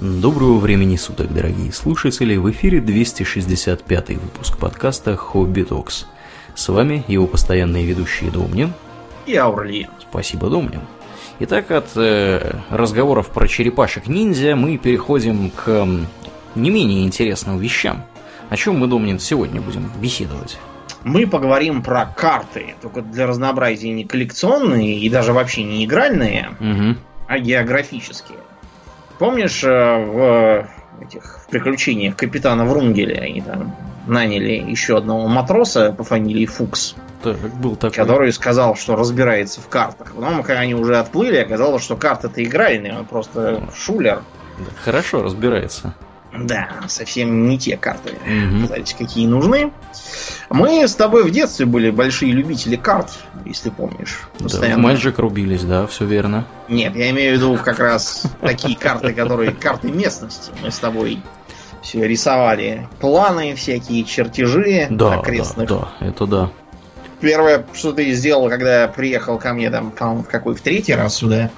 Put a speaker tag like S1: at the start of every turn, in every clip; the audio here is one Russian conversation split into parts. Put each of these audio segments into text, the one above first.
S1: Доброго времени суток, дорогие слушатели! В эфире 265 выпуск подкаста «Хобби Токс». С вами его постоянные ведущие Домнин
S2: и Аурлиен.
S1: Спасибо, Домнин. Итак, от э, разговоров про черепашек-ниндзя мы переходим к э, не менее интересным вещам. О чем мы, Домнин, сегодня будем беседовать?
S2: Мы поговорим про карты, только для разнообразия не коллекционные и даже вообще не игральные,
S1: угу.
S2: а географические. Помнишь, э, в этих в приключениях капитана Врунгеля они там наняли еще одного матроса по фамилии Фукс.
S1: Так, был такой.
S2: Который сказал, что разбирается в картах. Потом, когда они уже отплыли, оказалось, что карты-то игральные, он просто шулер.
S1: Хорошо разбирается.
S2: Да, совсем не те карты,
S1: Мгм.
S2: кстати, какие нужны. Мы с тобой в детстве были большие любители карт, если помнишь.
S1: Да, в
S2: Постоянно.
S1: Magic рубились, да, все верно.
S2: Нет, я имею в виду как раз такие карты, которые карты местности. Мы с тобой все рисовали планы, всякие чертежи
S1: Да, да,
S2: окрестных.
S1: да, это да.
S2: Первое, что ты сделал, когда приехал ко мне там, по-моему, в какой в третий раз сюда,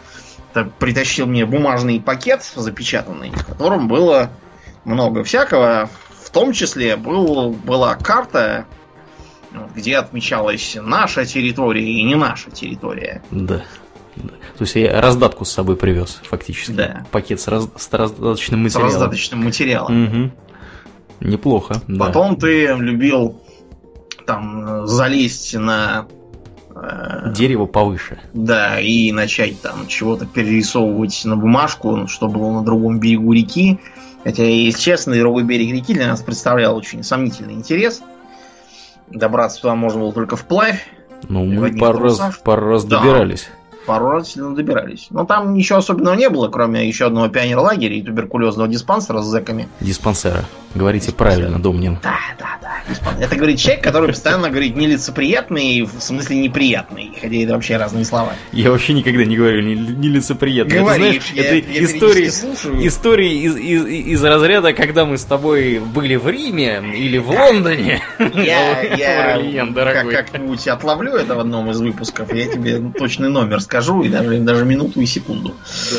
S2: притащил мне бумажный пакет запечатанный, в котором было много всякого. В том числе был, была карта, где отмечалась наша территория и не наша территория.
S1: Да. да. То есть я раздатку с собой привез, фактически.
S2: Да.
S1: Пакет с, раз- с раздаточным
S2: С
S1: материалом.
S2: раздаточным материалом.
S1: Мгм. Неплохо, да.
S2: Потом ты любил там залезть на
S1: Дерево повыше.
S2: Да, и начать там чего-то перерисовывать на бумажку, ну, что было на другом берегу реки. Хотя, если честно, другой берег реки для нас представлял очень сомнительный интерес. Добраться туда можно было только вплавь.
S1: Ну, мы пару раз,
S2: трусах.
S1: пару раз
S2: Да.
S1: добирались.
S2: Пару раз сильно добирались. Но там ничего особенного не было, кроме еще одного пионерлагеря и туберкулезного диспансера с зэками.
S1: Диспансера. Говорите правильно, Домнин.
S2: Да, да, да. Это говорит человек, который постоянно говорит нелицеприятный, в смысле неприятный. Хотя это вообще разные слова.
S1: Я вообще никогда не говорю не- нелицеприятно.
S2: Говоришь,
S1: это,
S2: я-
S1: знаешь,
S2: я
S1: это истории,
S2: периодически слушаю.
S1: истории из, из, из разряда, когда мы с тобой были в Риме или в Лондоне.
S2: Я, я
S1: Аурлиен,
S2: как,
S1: дорогой.
S2: как-нибудь отловлю это в одном из выпусков, я тебе точный номер скажу, и даже, даже минуту и секунду.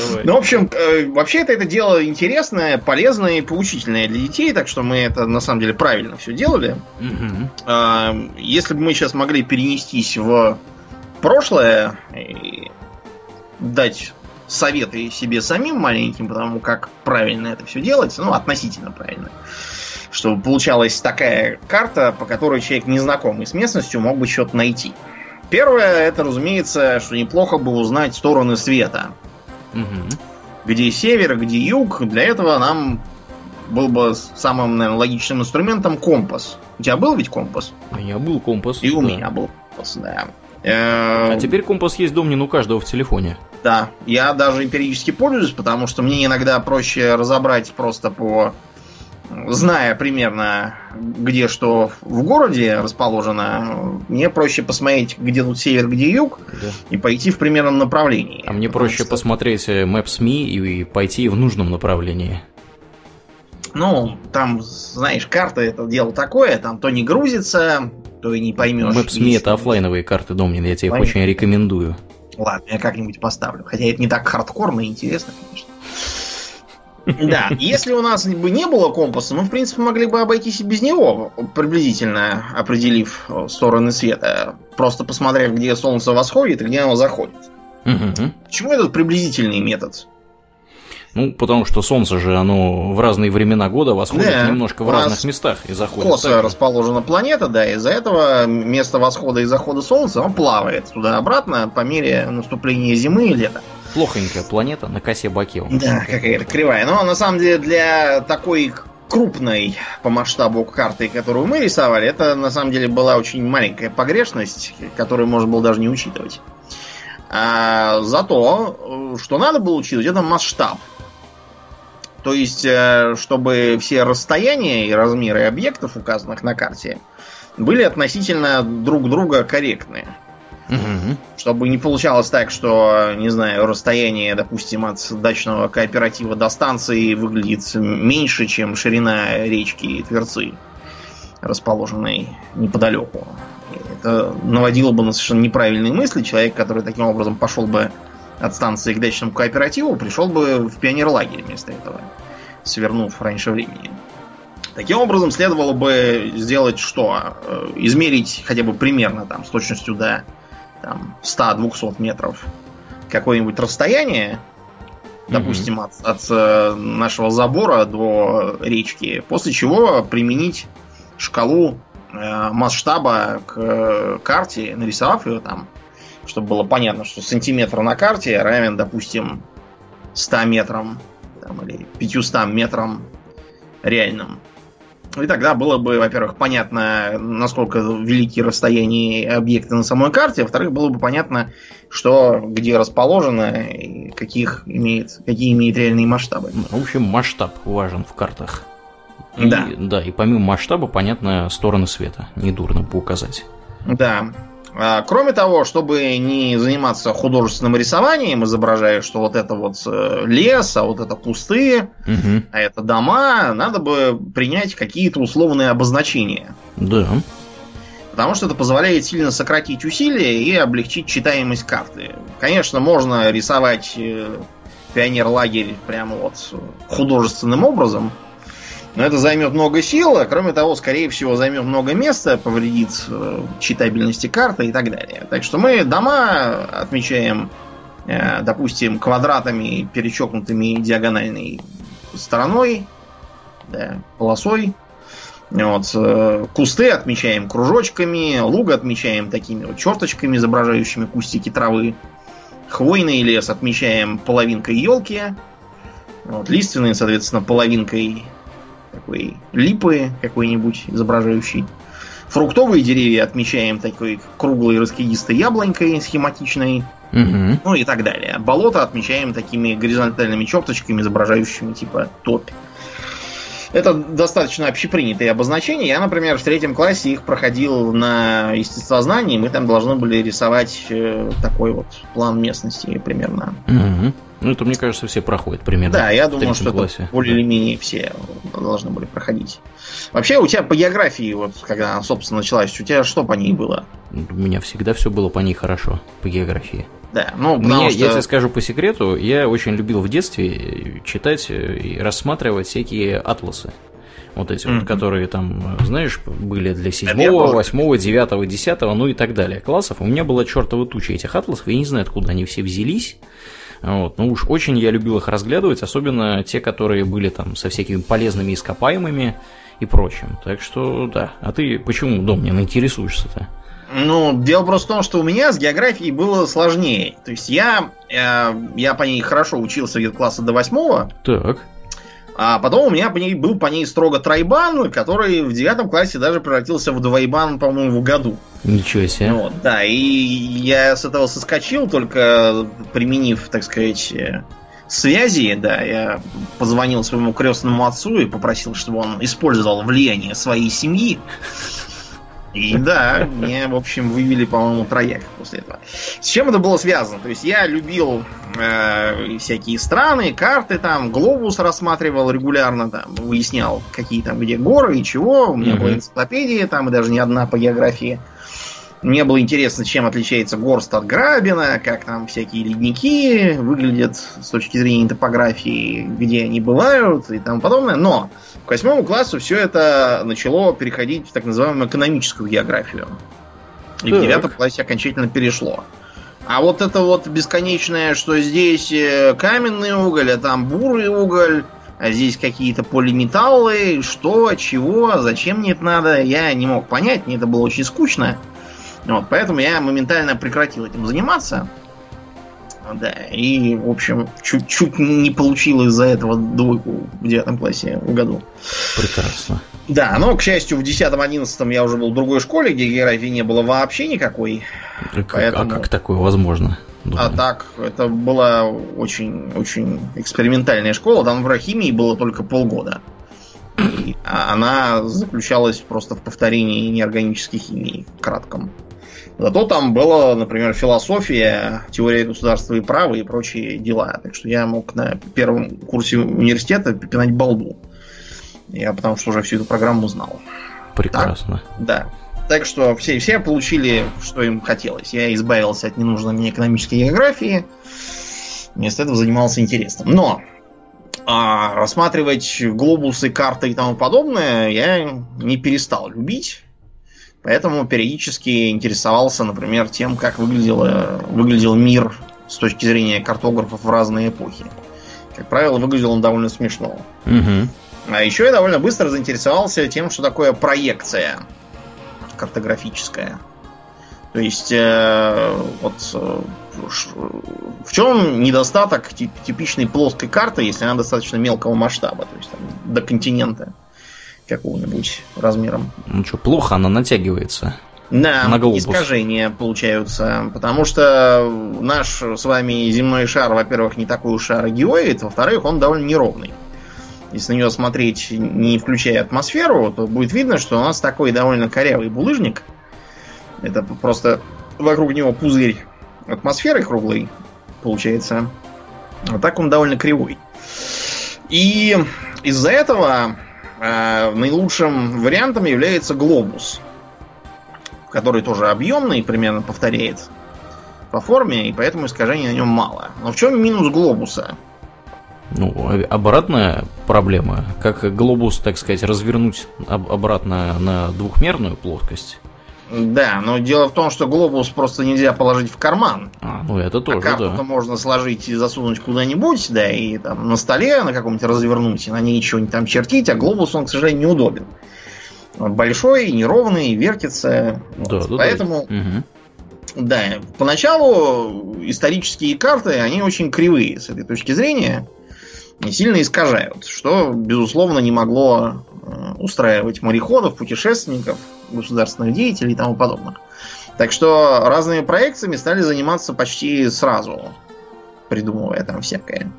S1: Давай.
S2: Ну, в общем, э, вообще это, это дело интересное, полезное и поучительное для детей, так что мы это на самом деле правильно все делали. А, Если бы мы сейчас могли перенестись в прошлое и дать советы себе самим маленьким, потому как правильно это все делать, ну, относительно правильно, чтобы получалась такая карта, по которой человек, незнакомый с местностью, мог бы что-то найти. Первое, это, разумеется, что неплохо бы узнать стороны света.
S1: Мгм.
S2: Где север, где юг. Для этого нам был бы самым, наверное, логичным инструментом компас. У тебя был ведь компас?
S1: У меня был компас.
S2: И у
S1: да.
S2: меня был компас, да. Э,
S1: А теперь компас есть, Домнин, у каждого в телефоне.
S2: Да, я даже периодически пользуюсь, потому что мне иногда проще разобрать просто по... Зная примерно, где что в городе расположено, мне проще посмотреть, где тут север, где юг,
S1: Да.
S2: и пойти в примерном направлении.
S1: А мне проще
S2: что,
S1: посмотреть э, Maps.me и пойти в нужном направлении.
S2: Ну, там, знаешь, карта это дело такое, там то не грузится, то и не поймешь. Есть-
S1: это оффлайновые карты, Домнин, я тебе их очень рекомендую.
S2: Ладно, я как-нибудь поставлю. Хотя это не так хардкорно и интересно, конечно. Да, если у нас бы не было компаса, мы, в принципе, могли бы обойтись и без него, приблизительно определив э, стороны света. Просто посмотрев, где солнце восходит и где оно заходит. Почему этот приблизительный метод?
S1: Ну, потому что солнце же, оно в разные времена года восходит
S2: Да,
S1: немножко в разных местах и заходит.
S2: Косо
S1: так
S2: расположена планета, да, из-за этого место восхода и захода солнца, он плавает туда-обратно по мере наступления зимы и лета.
S1: Плохонькая планета на косе баке у нас.
S2: Да, какая-то кривая. Но на самом деле для такой крупной по масштабу карты, которую мы рисовали, это на самом деле была очень маленькая погрешность, которую можно было даже не учитывать. А зато, э, что надо было учитывать, это масштаб. То есть, э, чтобы все расстояния и размеры объектов, указанных на карте, были относительно друг друга корректные. Чтобы не получалось так, что, не знаю, расстояние, допустим, от дачного кооператива до станции выглядит меньше, чем ширина речки Тверцы, расположенной неподалеку. Это наводило бы на совершенно неправильные мысли. Человек, который таким образом пошел бы от станции к дачному кооперативу, пришел бы в пионерлагерь вместо этого. свернув раньше времени. Таким образом, следовало бы сделать что? Э, измерить хотя бы примерно там, с точностью до там, 100-200 метров какое-нибудь расстояние, допустим, от, от э, нашего забора до речки, после чего применить шкалу э, масштаба к карте, нарисовав ее там, чтобы было понятно, что сантиметр на карте равен, допустим, 100 метрам там, или 500 метрам реальным. И тогда было бы, во-первых, понятно, насколько велики расстояния объекта на самой карте, во-вторых, было бы понятно, что где расположено и каких имеет, какие имеет реальные масштабы.
S1: В общем, масштаб важен в картах.
S2: И, да.
S1: Да, и помимо масштаба, понятно, стороны света. Недурно бы указать.
S2: Да. А, кроме того, чтобы не заниматься художественным рисованием, изображая, что вот это вот э, лес, а вот это кусты,
S1: угу.
S2: а это дома, надо бы принять какие-то условные обозначения.
S1: Да.
S2: Потому что это позволяет сильно сократить усилия и облегчить читаемость карты. Конечно, можно рисовать э, пионер-лагерь прямо вот художественным образом, но это займет много сил, а кроме того, скорее всего, займет много места, повредит э, читабельности карты и так далее. Так что мы дома отмечаем, э, допустим, квадратами, перечеркнутыми диагональной стороной, да, полосой. Вот, э, кусты отмечаем кружочками, луг отмечаем такими вот черточками, изображающими кустики травы. Хвойный лес отмечаем половинкой елки. Вот, лиственный, соответственно, половинкой такой липы какой-нибудь изображающий. Фруктовые деревья отмечаем такой круглой раскидистой яблонькой схематичной.
S1: Угу.
S2: Ну и так далее. Болото отмечаем такими горизонтальными черточками, изображающими типа топь. Это достаточно общепринятые обозначения. Я, например, в третьем классе их проходил на естествознании. Мы там должны были рисовать э, такой вот план местности примерно.
S1: Угу. Ну, это, мне кажется, все проходят примерно.
S2: Да, я думаю, что классе. это более или менее все должны были проходить. Вообще, у тебя по географии, вот когда она, собственно, началась, у тебя что по ней было?
S1: У меня всегда все было по ней хорошо, по географии.
S2: Да, ну,
S1: Мне, что... Я тебе скажу по секрету, я очень любил в детстве читать и рассматривать всякие атласы. Вот эти mm-hmm. вот, которые там, знаешь, были для 7, 8, 9, 10, ну и так далее классов. У меня была чертова туча этих атласов, я не знаю, откуда они все взялись. Вот. Ну уж очень я любил их разглядывать, особенно те, которые были там со всякими полезными ископаемыми и прочим. Так что да. А ты почему, Домнин, интересуешься-то?
S2: Ну, дело просто в том, что у меня с географией было сложнее. То есть я, э, я по ней хорошо учился где-то класса до восьмого.
S1: Так.
S2: А потом у меня по ней, был по ней строго тройбан, который в девятом классе даже превратился в двойбан, по-моему, в году.
S1: Ничего себе.
S2: Вот, да, и я с этого соскочил, только применив, так сказать, э, связи, да, я позвонил своему крестному отцу и попросил, чтобы он использовал влияние своей семьи и да, мне, в общем, вывели, по-моему, трояк после этого. С чем это было связано? То есть я любил э, всякие страны, карты там, глобус рассматривал регулярно, там, выяснял, какие там где горы и чего. У меня mm-hmm. была энциклопедия, там и даже не одна по географии. Мне было интересно, чем отличается горст от грабина, как там всякие ледники выглядят с точки зрения топографии, где они бывают и тому подобное. Но к восьмому классу все это начало переходить в так называемую экономическую географию. И так. в девятом классе окончательно перешло. А вот это вот бесконечное, что здесь э, каменный уголь, а там бурый уголь, а здесь какие-то полиметаллы, что, чего, зачем мне это надо, я не мог понять, мне это было очень скучно. Вот, поэтому я моментально прекратил этим заниматься. Да, и, в общем, чуть-чуть не получил из-за этого двойку в девятом классе в году.
S1: Прекрасно.
S2: Да, но, к счастью, в десятом-одиннадцатом я уже был в другой школе, где географии не было вообще никакой.
S1: Как, поэтому... А как такое возможно?
S2: Думаю. А так, это была очень-очень экспериментальная школа. Там в Рахимии было только полгода. И она заключалась просто в повторении неорганической химии, кратком. Зато там была, например, философия, теория государства и права и прочие дела. Так что я мог на первом курсе университета пинать балду. Я потому что уже всю эту программу знал.
S1: Прекрасно.
S2: Так, да. Так что все, все получили, что им хотелось. Я избавился от ненужной мне экономической географии. Вместо этого занимался интересным. Но А рассматривать глобусы, карты и тому подобное я не перестал любить. Поэтому периодически интересовался, например, тем, как выглядел, выглядел мир с точки зрения картографов в разные эпохи. Как правило, выглядел он довольно смешно.
S1: Угу.
S2: А еще я довольно быстро заинтересовался тем, что такое проекция картографическая. То есть, э, вот э, в чем недостаток типичной плоской карты, если она достаточно мелкого масштаба, то есть там, до континента какого-нибудь размером.
S1: Ну что, плохо она натягивается.
S2: Да, на искажения получаются. Потому что наш с вами земной шар, во-первых, не такой уж шарогеоид, во-вторых, он довольно неровный. Если на него смотреть, не включая атмосферу, то будет видно, что у нас такой довольно корявый булыжник. Это просто вокруг него пузырь атмосферы круглый, получается. А так он довольно кривой. И из-за этого э, наилучшим вариантом является глобус, который тоже объемный, примерно повторяет по форме, и поэтому искажений на нем мало. Но в чем минус глобуса?
S1: Ну, обратная проблема. Как глобус, так сказать, развернуть обратно на двухмерную плоскость
S2: да, но дело в том, что глобус просто нельзя положить в карман.
S1: А, ну это тоже, а
S2: карту-то
S1: да.
S2: можно сложить и засунуть куда-нибудь, да, и там на столе на каком-нибудь развернуть, и на ней чего-нибудь там чертить, а глобус, он, к сожалению, неудобен. Он большой, неровный, вертится. Да, вот. да, Поэтому, да. Угу. да, поначалу исторические карты, они очень кривые с этой точки зрения сильно искажают, что, безусловно, не могло э, устраивать мореходов, путешественников, государственных деятелей и тому подобное. Так что разными проекциями стали заниматься почти сразу, придумывая там всякое.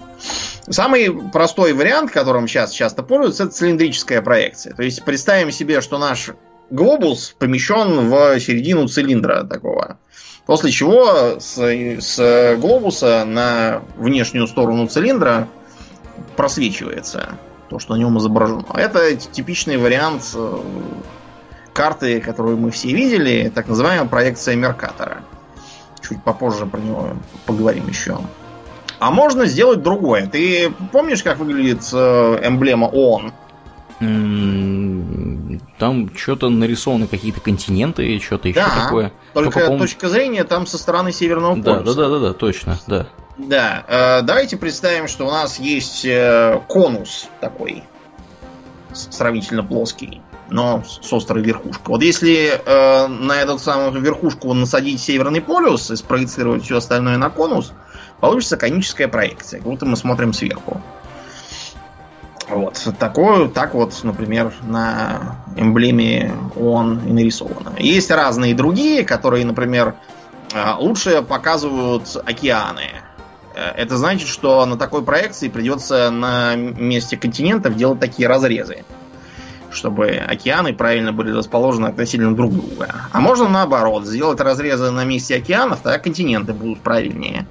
S2: Самый простой вариант, которым сейчас часто пользуются, это цилиндрическая проекция. То есть представим себе, что наш глобус помещен в середину цилиндра такого. После чего с, с глобуса на внешнюю сторону цилиндра просвечивается то, что на нем изображено. Это типичный вариант э, карты, которую мы все видели, так называемая проекция Меркатора. Чуть попозже про него поговорим еще. А можно сделать другое. Ты помнишь, как выглядит э, эмблема ООН?
S1: Там что-то нарисованы какие-то континенты что-то еще да, такое.
S2: Только, только точка зрения там со стороны Северного
S1: полюса. Да, да, да, да, точно, да.
S2: Да, э, давайте представим, что у нас есть э, конус такой, сравнительно плоский но с острой верхушкой. Вот если э, на эту самую верхушку насадить Северный полюс и спроецировать все остальное на конус, получится коническая проекция, как будто мы смотрим сверху. Вот. Такое, так вот, например, на эмблеме ООН и нарисовано. Есть разные другие, которые, например, лучше показывают океаны. Э, это значит, что на такой проекции придется на месте континентов делать такие разрезы чтобы океаны правильно были расположены относительно друг друга. А можно наоборот, сделать разрезы на месте океанов, тогда континенты будут правильнее.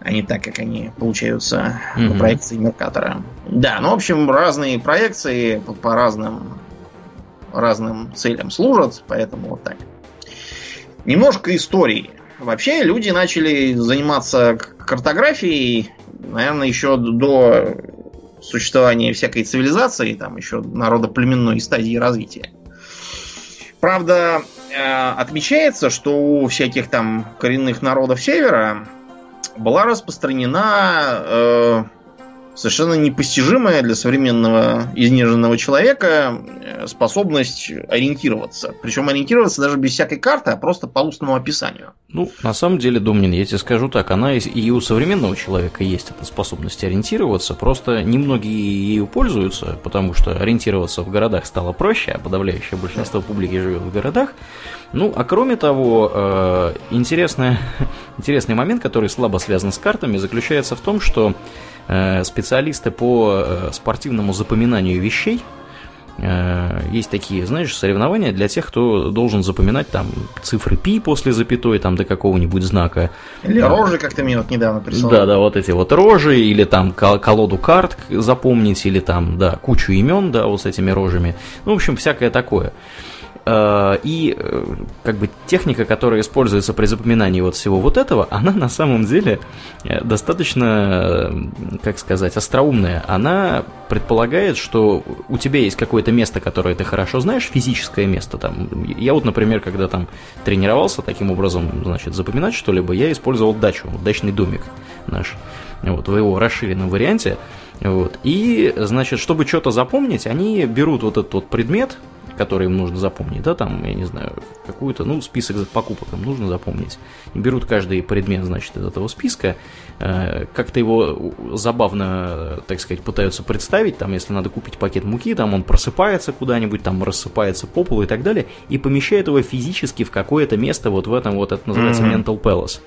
S2: А не так, как они получаются mm-hmm. по проекции Меркатора. Да, ну, в общем, разные проекции по, по разным, разным целям служат, поэтому вот так. Немножко истории. Вообще люди начали заниматься картографией, наверное, еще до существования всякой цивилизации, там еще народоплеменной стадии развития. Правда, э, отмечается, что у всяких там коренных народов севера была распространена э, совершенно непостижимая для современного изнеженного человека э, способность ориентироваться. Причем ориентироваться даже без всякой карты, а просто по устному описанию.
S1: Ну, на самом деле, Домнин, я тебе скажу так, она и у современного человека есть эта способность ориентироваться, просто немногие ею пользуются, потому что ориентироваться в городах стало проще, а подавляющее большинство публики живет в городах. Ну, а кроме того, э, интересный, интересный момент, который слабо связан с картами, заключается в том, что специалисты по э, спортивному запоминанию вещей. Э, есть такие, знаешь, соревнования для тех, кто должен запоминать там цифры пи после запятой, там до какого-нибудь знака.
S2: Или рожи, как ты мне вот недавно прислал.
S1: Да, да, вот эти вот рожи, или там колоду карт запомнить, или там, да, кучу имен, да, вот с этими рожами. Ну, в общем, всякое такое. Э, и э, как бы техника, которая используется при запоминании вот всего вот этого, она на самом деле э, достаточно, как сказать, остроумная. Она предполагает, что у тебя есть какое-то место, которое ты хорошо знаешь, физическое место там. Я вот, например, когда там тренировался таким образом, значит, запоминать что-либо, я использовал дачу, дачный домик наш. Вот, в его расширенном варианте. Вот. И, значит, чтобы что-то запомнить, они берут вот этот вот предмет, который им нужно запомнить, да, там, я не знаю, какую-то, ну, список покупок им нужно запомнить. И берут каждый предмет, значит, из этого списка, э, как-то его забавно, так сказать, пытаются представить, там, если надо купить пакет муки, там он просыпается куда-нибудь, там рассыпается по полу и так далее, и помещает его физически в какое-то место вот в этом вот, это называется mm-hmm. Mental Palace.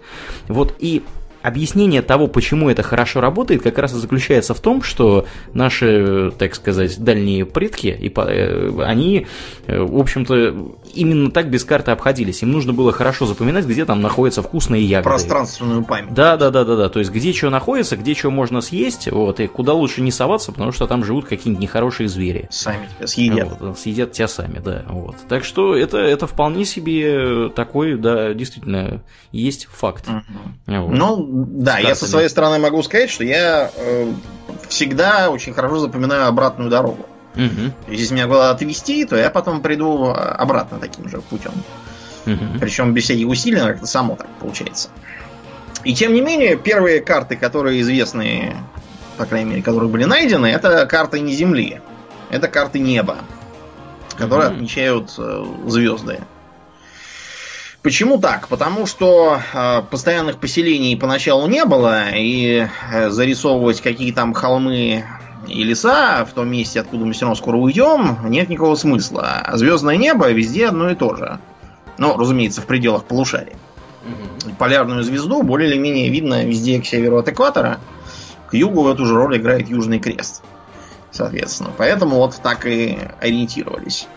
S1: Вот, и объяснение того, почему это хорошо работает, как раз и заключается в том, что наши, так сказать, дальние предки, и, э, они, э, в общем-то, именно так без карты обходились. Им нужно было хорошо запоминать, где там находятся вкусные ягоды.
S2: Пространственную память.
S1: Да, да, да, да, да. То есть где что находится, где что можно съесть, вот, и куда лучше не соваться, потому что там живут какие-нибудь нехорошие звери.
S2: Сами тебя съедят.
S1: Вот, съедят тебя сами, да. Вот. Так что это, это вполне себе такой, да, действительно, есть факт.
S2: Угу. Вот. Ну, да, я со своей стороны могу сказать, что я э, всегда очень хорошо запоминаю обратную дорогу. Угу. Если меня куда отвезти, то я потом приду обратно таким же путем. Угу. Причем без всяких усилий, как-то само так получается. И тем не менее, первые карты, которые известны, по крайней мере, которые были найдены, это карты не Земли. Это карты неба, которые угу. отмечают э, звезды. Почему так? Потому что э, постоянных поселений поначалу не было, и э, зарисовывать какие там холмы и леса в том месте, откуда мы все равно скоро уйдем, нет никакого смысла. А звездное небо везде одно и то же. Ну, разумеется, в пределах полушария. Угу. Полярную звезду более или менее видно везде к северу от экватора. К югу в эту же роль играет Южный Крест. Соответственно. Поэтому вот так и ориентировались.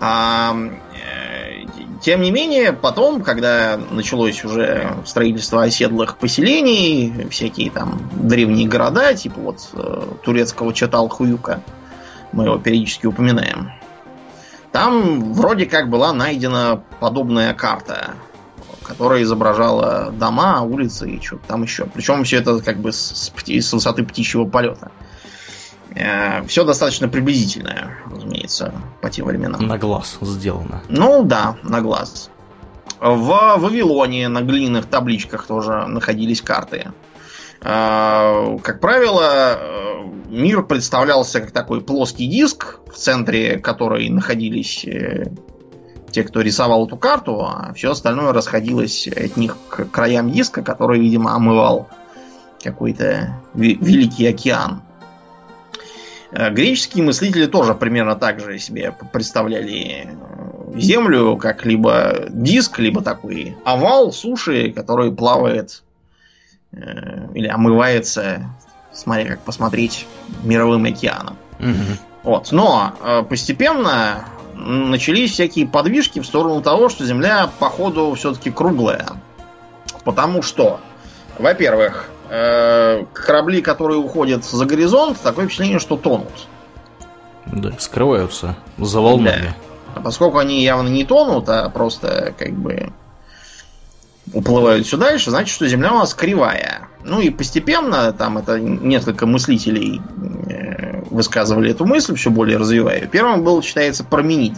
S2: А, тем не менее, потом, когда началось уже строительство оседлых поселений, всякие там древние города, типа вот э, турецкого Чатал-Хуюка, мы его периодически упоминаем, там вроде как была найдена подобная карта, которая изображала дома, улицы и что-то там еще. Причем все это как бы с, с высоты птичьего полета. Э, Все достаточно приблизительное, разумеется, по тем временам.
S1: На глаз сделано.
S2: Ну да, на глаз. В Вавилоне на глиняных табличках тоже находились карты. Э, как правило, э, мир представлялся как такой плоский диск, в центре которой находились те, кто рисовал эту карту, а все остальное расходилось от них к краям диска, который, видимо, омывал какой-то великий океан. Э, греческие мыслители тоже примерно так же себе представляли э, Землю, как либо диск, либо такой овал суши, который плавает э, или омывается, смотря как посмотреть, мировым океаном. Угу. Вот. Но постепенно начались всякие подвижки в сторону того, что Земля, походу, все-таки круглая. Потому что, во-первых, корабли, которые уходят за горизонт, такое впечатление, что тонут.
S1: Да, скрываются за волнами. Да.
S2: А поскольку они явно не тонут, а просто как бы уплывают все дальше, значит, что Земля у нас кривая. Ну и постепенно, там это несколько мыслителей э, высказывали эту мысль, все более развивая. Первым был, считается, Парменид.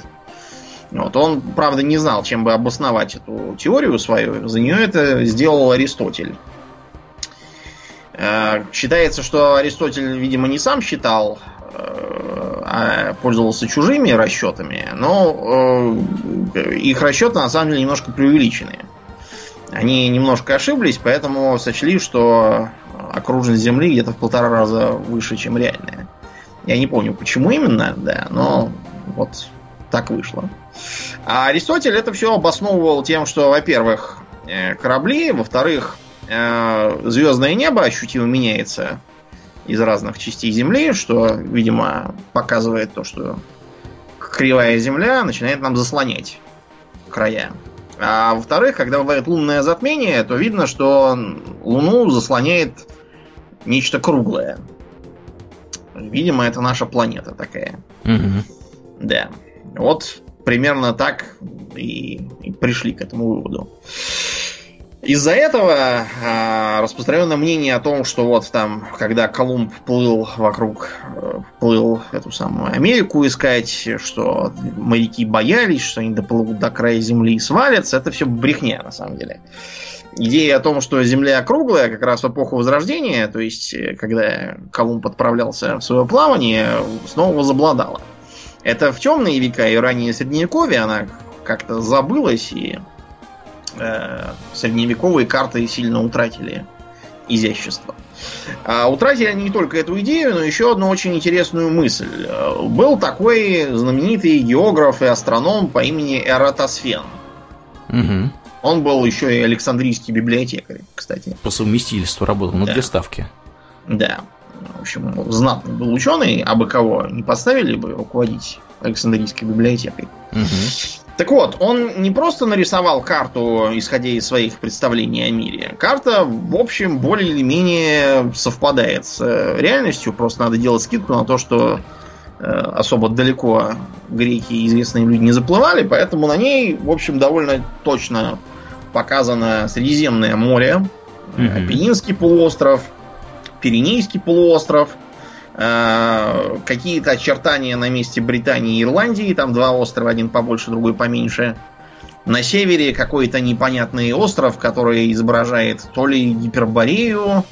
S2: Вот, он, правда, не знал, чем бы обосновать эту теорию свою. За нее это сделал Аристотель. Э, считается, что Аристотель, видимо, не сам считал, э, а пользовался чужими расчетами, но э, их расчеты на самом деле немножко преувеличены. Они немножко ошиблись, поэтому сочли, что окружность Земли где-то в полтора раза выше, чем реальная. Я не помню, почему именно, да, но вот так вышло. А Аристотель это все обосновывал тем, что, во-первых, корабли, во-вторых, звездное небо ощутимо меняется из разных частей Земли, что, видимо, показывает то, что кривая Земля начинает нам заслонять края. А во-вторых, когда бывает лунное затмение, то видно, что Луну заслоняет нечто круглое. Видимо, это наша планета такая. Угу. Да. Вот примерно так и, и пришли к этому выводу. Из-за этого э, распространено мнение о том, что вот там, когда Колумб плыл вокруг, э, плыл эту самую Америку искать, что моряки боялись, что они доплывут до края земли и свалятся, это все брехня на самом деле. Идея о том, что Земля круглая, как раз в эпоху Возрождения, то есть, э, когда Колумб отправлялся в свое плавание, снова возобладала. Это в темные века и раннее Средневековье она как-то забылась, и э, средневековые карты сильно утратили изящество. А утратили они не только эту идею, но еще одну очень интересную мысль. Был такой знаменитый географ и астроном по имени Эратосфен. Угу. Он был еще и Александрийский библиотекарь, кстати.
S1: По совместительству работал на да. две ставки.
S2: Да. В общем, знатный был ученый, а бы кого не поставили бы руководить Александрийской библиотекой. Угу. Так вот, он не просто нарисовал карту, исходя из своих представлений о мире. Карта, в общем, более или менее совпадает с э, реальностью. Просто надо делать скидку на то, что э, особо далеко греки и известные люди не заплывали, поэтому на ней, в общем, довольно точно показано Средиземное море, mm-hmm. Пенинский полуостров, Пиренейский полуостров – какие-то очертания на месте Британии и Ирландии. Там два острова, один побольше, другой поменьше. На севере какой-то непонятный остров, который изображает то ли Гиперборею,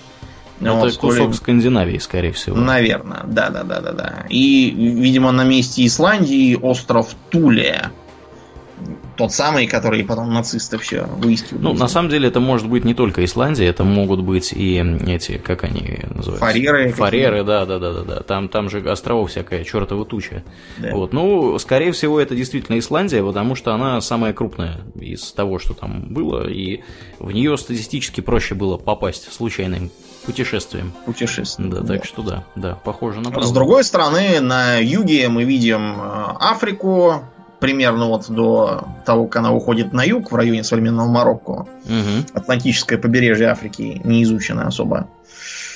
S1: это вот, кусок ли... Скандинавии, скорее всего.
S2: Наверное, да, да, да, да, да. И, видимо, на месте Исландии остров Туле тот самый, который потом нацисты все выискивают.
S1: Ну, на самом деле, это может быть не только Исландия, это могут быть и эти, как они называются?
S2: Фареры.
S1: Фареры, да, да, да, да, да. Там, там же островов всякая чертова туча. Да. Вот. Ну, скорее всего, это действительно Исландия, потому что она самая крупная из того, что там было, и в нее статистически проще было попасть случайным путешествием.
S2: Путешествием.
S1: Да, да, так что да, да, похоже на правду.
S2: С другой стороны, на юге мы видим э, Африку, примерно вот до того, как она уходит на юг, в районе современного Марокко. Угу. Атлантическое побережье Африки не изучено особо.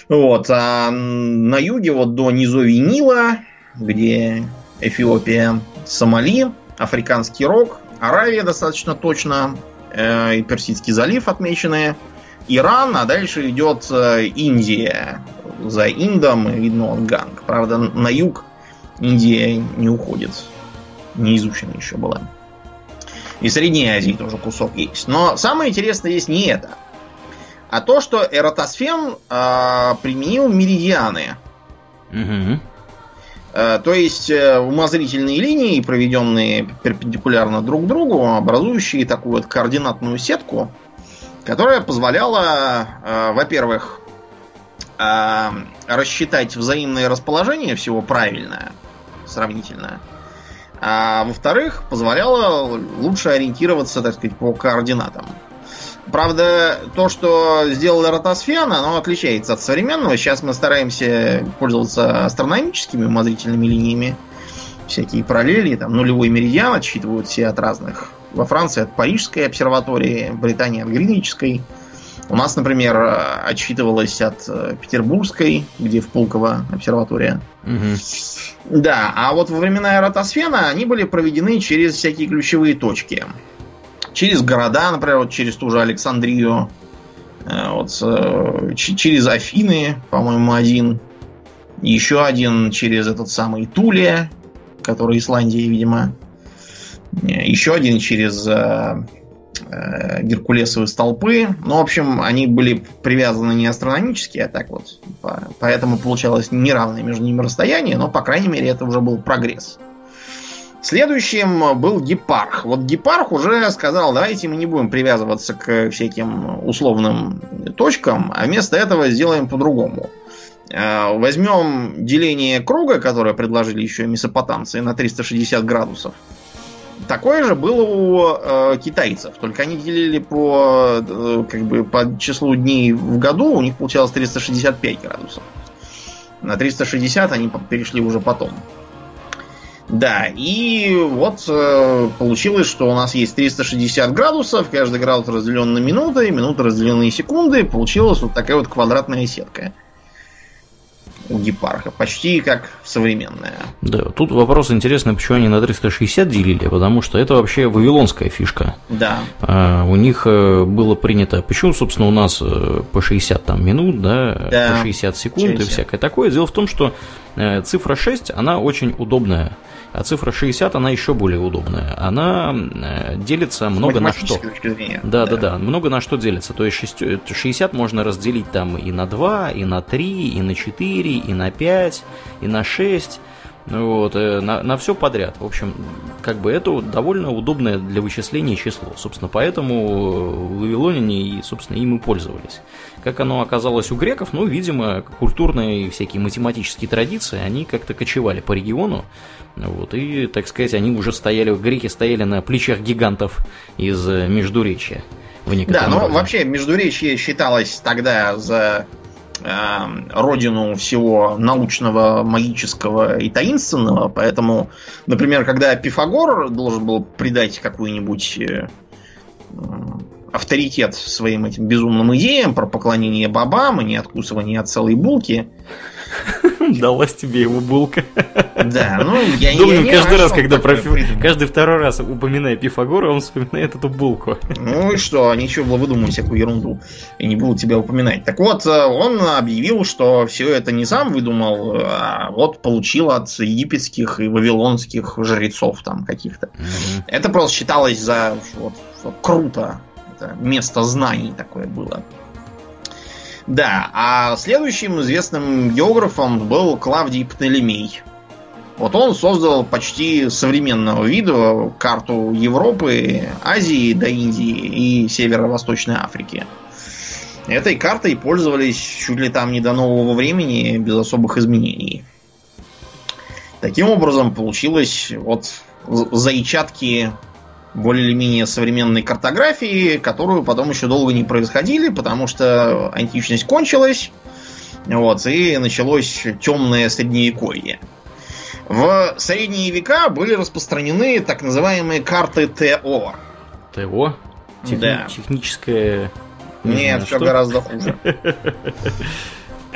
S2: Вот. А на юге вот до низовий Нила, где Эфиопия, Сомали, Африканский рог, Аравия достаточно точно, э, и Персидский залив отмечены, Иран, а дальше идет э, Индия. За Индом видно Ганг. Правда, на юг Индия не уходит не изучена еще была. И Средней Азии тоже кусок есть. Но самое интересное здесь не это, а то, что Эратосфен э, применил меридианы. Угу. Э, то есть э, умозрительные линии, проведенные перпендикулярно друг другу, образующие такую вот координатную сетку, которая позволяла, э, во-первых, э, рассчитать взаимное расположение всего правильное, сравнительное. А во-вторых, позволяло лучше ориентироваться, так сказать, по координатам. Правда, то, что сделал Ротосфен, оно отличается от современного. Сейчас мы стараемся пользоваться астрономическими умозрительными линиями. Всякие параллели, там нулевой меридиан отсчитывают все от разных. Во Франции от Парижской обсерватории, в Британии от Гринвичской. У нас, например, отсчитывалось от э, Петербургской, где в Пулково обсерватория. Угу. Да, а вот во времена Эратосфена они были проведены через всякие ключевые точки. Через города, например, вот через ту же Александрию, э, вот, э, через Афины, по-моему, один. Еще один через этот самый Туле, который Исландия, видимо. Еще один через э, Геркулесовые столпы. Ну, в общем, они были привязаны не астрономически, а так вот. Поэтому получалось неравное между ними расстояние, но, по крайней мере, это уже был прогресс. Следующим был Гепарх. Вот Гепарх уже сказал, давайте мы не будем привязываться к всяким условным точкам, а вместо этого сделаем по-другому. Э, возьмем деление круга, которое предложили еще месопотамцы, на 360 градусов. Такое же было у э, китайцев, только они делили по, э, как бы, по числу дней в году, у них получалось 365 градусов. На 360 они перешли уже потом. Да, и вот э, получилось, что у нас есть 360 градусов, каждый градус разделен на минуты, минуты разделены на секунды, получилась вот такая вот квадратная сетка. у гепарха. Почти как современная.
S1: Да, тут вопрос интересный, почему они на 360 делили, потому что это вообще вавилонская фишка.
S2: Да.
S1: А, у них э, было принято, почему, собственно, у нас э, по 60 там, минут, да, да. по 60 секунд 60. и всякое такое. Дело в том, что э, цифра 6, она очень удобная. А цифра 60, она еще более удобная. Она э, делится много на что. Да, да, да, да. Много на что делится. То есть 60 можно разделить там и на 2, и на 3, и на 4, и на 5, и на 6. Вот, э, на, на все подряд. В общем, как бы это довольно удобное для вычисления число. Собственно, поэтому вавилоняне и, собственно, им и пользовались. Как оно оказалось у греков, ну, видимо, культурные и всякие математические традиции, они как-то кочевали по региону. Вот, и, так сказать, они уже стояли, греки стояли на плечах гигантов из Междуречья.
S2: Да, ну вообще Междуречье считалось тогда за родину всего научного, магического и таинственного. Поэтому, например, когда Пифагор должен был придать какую-нибудь э, авторитет своим этим безумным идеям про поклонение бабам и не откусывание от целой булки,
S1: Далась тебе его булка.
S2: Да, ну я
S1: Думаю, я каждый раз, когда про каждый второй раз упоминая Пифагора, он вспоминает эту булку.
S2: Ну и что, ничего было выдумать всякую ерунду. И не буду тебя упоминать. Так вот, э, он объявил, что все это не сам выдумал, а вот получил от египетских и вавилонских жрецов там каких-то. Это просто считалось за вот, круто. Это место знаний такое было. Да, а следующим известным географом был Клавдий Птолемей. Вот он создал почти современного вида карту Европы, Азии до Индии и Северо-Восточной Африки. Этой картой пользовались чуть ли там не до нового времени, без особых изменений. Таким образом, получилось вот зайчатки более или менее современной картографии, которую потом еще долго не происходили, потому что античность кончилась, вот, и началось темное средневековье. В средние века были распространены так называемые карты ТО.
S1: ТО?
S2: Техни- да.
S1: Техническое...
S2: Не Нет, все что? гораздо хуже.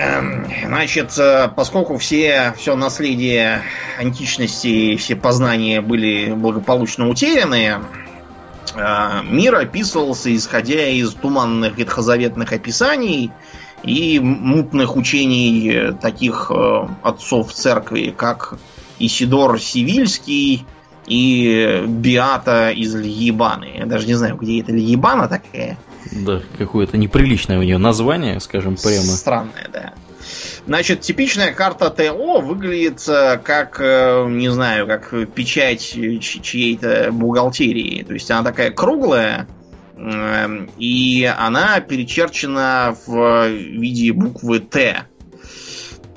S2: Эм, значит, э, поскольку все, все наследие античности, все познания были благополучно утеряны, э, мир описывался исходя из туманных ветхозаветных описаний и мутных учений таких э, отцов церкви, как Исидор Сивильский и Биата из Льебаны. Я даже не знаю, где это Льебана такая.
S1: Да, какое-то неприличное у нее название, скажем прямо.
S2: Странное, да. Значит, типичная карта ТО выглядит э, как, э, не знаю, как печать чьей-то бухгалтерии. То есть она такая круглая, эм, и она перечерчена в виде буквы Т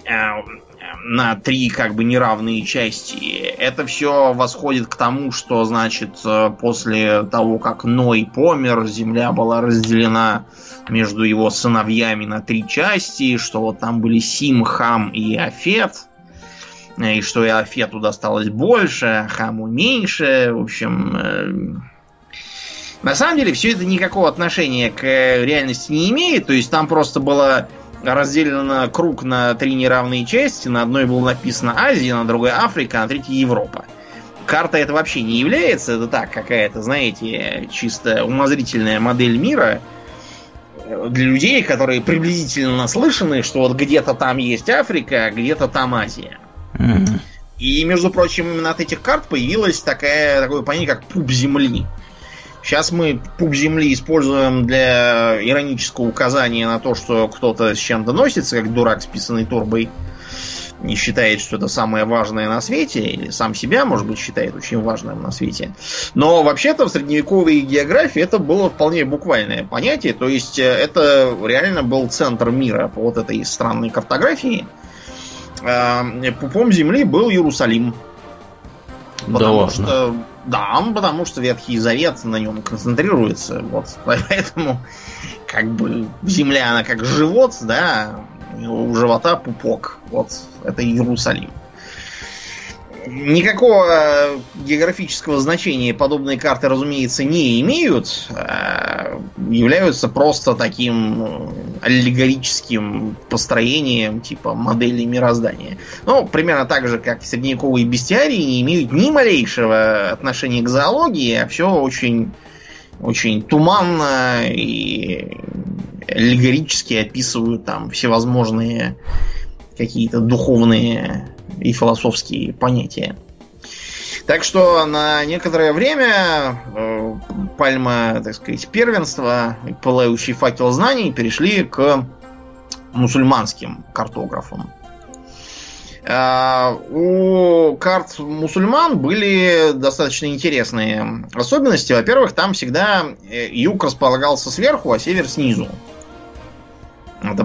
S2: эм, на три как бы неравные части. Это все восходит к тому, что, значит, э, после того, как Ной помер, земля была разделена между его сыновьями на три части, что вот там были Сим, Хам и Афет, и что и Афету досталось больше, а Хаму меньше. В общем, э, на самом деле все это никакого отношения к реальности не имеет. То есть там просто было разделено круг на три неравные части. На одной было написано Азия, на другой Африка, на третьей Европа. Карта это вообще не является, это так, какая-то, знаете, чисто умозрительная модель мира для людей, которые приблизительно наслышаны, что вот где-то там есть Африка, а где-то там Азия. Mm-hmm. И, между прочим, именно от этих карт появилось такая, такое понятие, как пуп Земли. Сейчас мы пуп земли используем для иронического указания на то, что кто-то с чем-то носится, как дурак с писаной турбой, не считает, что это самое важное на свете, или сам себя, может быть, считает очень важным на свете. Но вообще-то в средневековой географии это было вполне буквальное понятие, то есть э, это реально был центр мира по вот этой странной картографии. Э, пупом земли был Иерусалим.
S1: Потому да ладно. что
S2: да, потому что Ветхий Завет на нем концентрируется. Вот. Поэтому, как бы, земля, она как живот, да, у живота пупок. Вот, это Иерусалим. Никакого э, географического значения подобные карты, разумеется, не имеют. Э, являются просто таким э, аллегорическим построением типа модели мироздания. Ну, примерно так же, как средневековые бестиарии не имеют ни малейшего отношения к зоологии, а все очень, очень туманно и аллегорически описывают там всевозможные какие-то духовные и философские понятия. Так что на некоторое время э, пальма, так сказать, первенства, пылающий факел знаний перешли к мусульманским картографам. Э, у карт мусульман были достаточно интересные особенности. Во-первых, там всегда э, юг располагался сверху, а север снизу. Это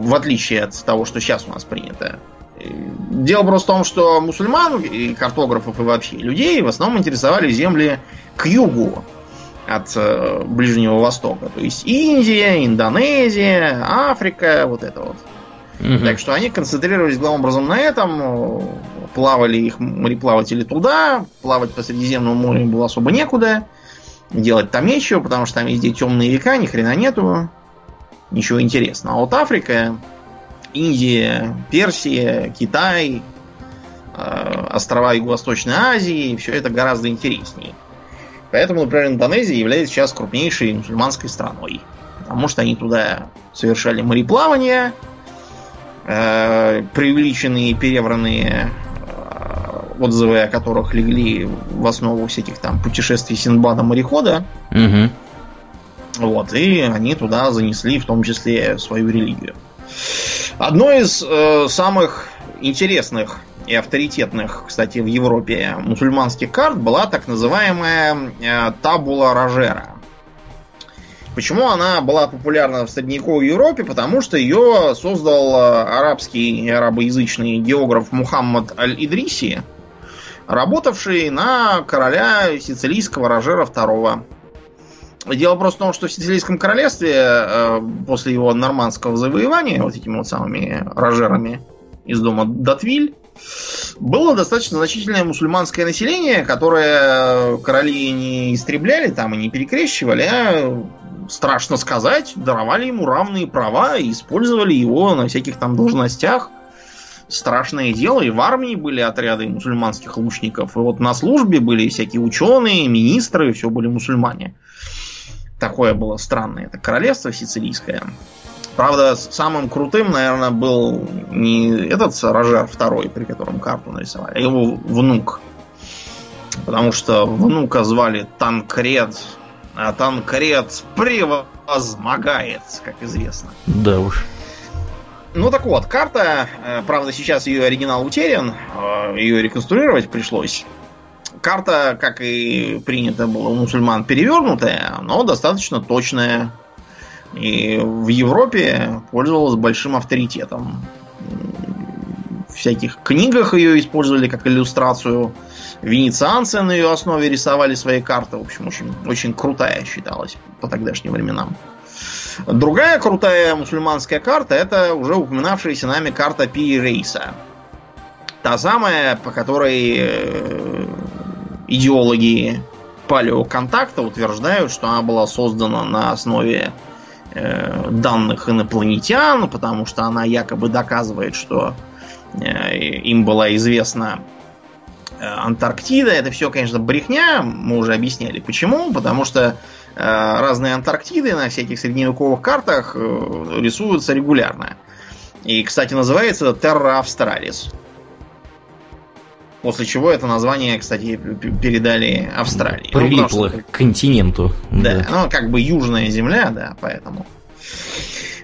S2: в отличие от того, что сейчас у нас принято. Дело просто в том, что мусульман, и картографов, и вообще людей в основном интересовали земли к югу от э, Ближнего Востока. То есть Индия, Индонезия, Африка, вот это вот. Угу. Так что они концентрировались главным образом на этом. Плавали их мореплаватели туда. Плавать по Средиземному морю было особо некуда. Делать там нечего, потому что там везде темные века, ни хрена нету. Ничего интересного. А вот Африка, Индия, Персия, Китай, э, острова Юго-Восточной Азии, все это гораздо интереснее. Поэтому, например, Индонезия является сейчас крупнейшей мусульманской страной. Потому что они туда совершали мореплавание, э, преувеличенные, перевранные э, отзывы о которых легли в основу всяких там путешествий Синдбада морехода. Угу. Вот, и они туда занесли в том числе свою религию. Одной из э, самых интересных и авторитетных, кстати, в Европе мусульманских карт была так называемая э, табула Рожера. Почему она была популярна в средневековой Европе? Потому что ее создал э, арабский арабоязычный географ Мухаммад Аль-Идриси, работавший на короля сицилийского Рожера II. Дело просто в том, что в Сицилийском королевстве э, после его нормандского завоевания вот этими вот самыми рожерами из дома Датвиль было достаточно значительное мусульманское население, которое короли не истребляли там и не перекрещивали, а страшно сказать, даровали ему равные права и использовали его на всяких там должностях. Страшное дело, и в армии были отряды мусульманских лучников, и вот на службе были всякие ученые, министры, все были мусульмане. Такое было странное. Это королевство сицилийское. Правда, самым крутым, наверное, был не этот Рожер второй, при котором карту нарисовали, а его внук. Потому что внука звали Танкред, а Танкред превозмогает, как известно.
S1: Да уж.
S2: Ну так вот, карта, э, правда, сейчас ее оригинал утерян, э, ее реконструировать пришлось. Карта, как и принято было у мусульман, перевернутая, но достаточно точная. И в Европе пользовалась большим авторитетом. В всяких книгах ее использовали как иллюстрацию. Венецианцы на ее основе рисовали свои карты. В общем, очень, очень крутая считалась по тогдашним временам. Другая крутая мусульманская карта это уже упоминавшаяся нами карта Пи Рейса. Та самая, по которой э, идеологи палеоконтакта утверждают, что она была создана на основе э, данных инопланетян, потому что она якобы доказывает, что э, им была известна э, Антарктида. Это все, конечно, брехня. Мы уже объясняли почему. Потому что э, разные Антарктиды на всяких средневековых картах э, рисуются регулярно. И, кстати, называется это Terra Australis. После чего это название, кстати, передали Австралии.
S1: Прилипло ну, что, к континенту.
S2: Да, да, ну как бы южная земля, да, поэтому.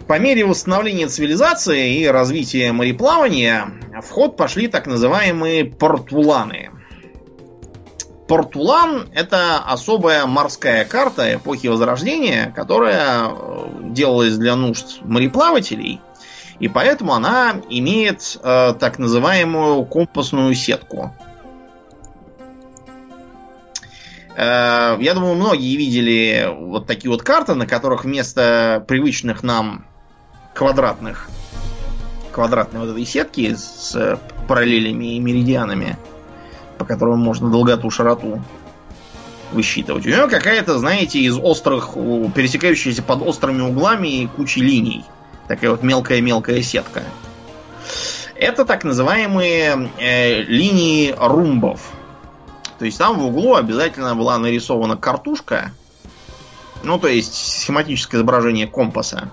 S2: По мере восстановления цивилизации и развития мореплавания в ход пошли так называемые портуланы. Портулан – это особая морская карта эпохи Возрождения, которая э, делалась для нужд мореплавателей – и поэтому она имеет э, так называемую компасную сетку. Э, я думаю, многие видели вот такие вот карты, на которых вместо привычных нам квадратных квадратной вот этой сетки с параллелями и меридианами, по которым можно долготу, широту высчитывать. У него какая-то, знаете, из острых, пересекающаяся под острыми углами куча линий. Такая вот мелкая-мелкая сетка. Это так называемые э, линии румбов. То есть там в углу обязательно была нарисована картушка, ну то есть схематическое изображение компаса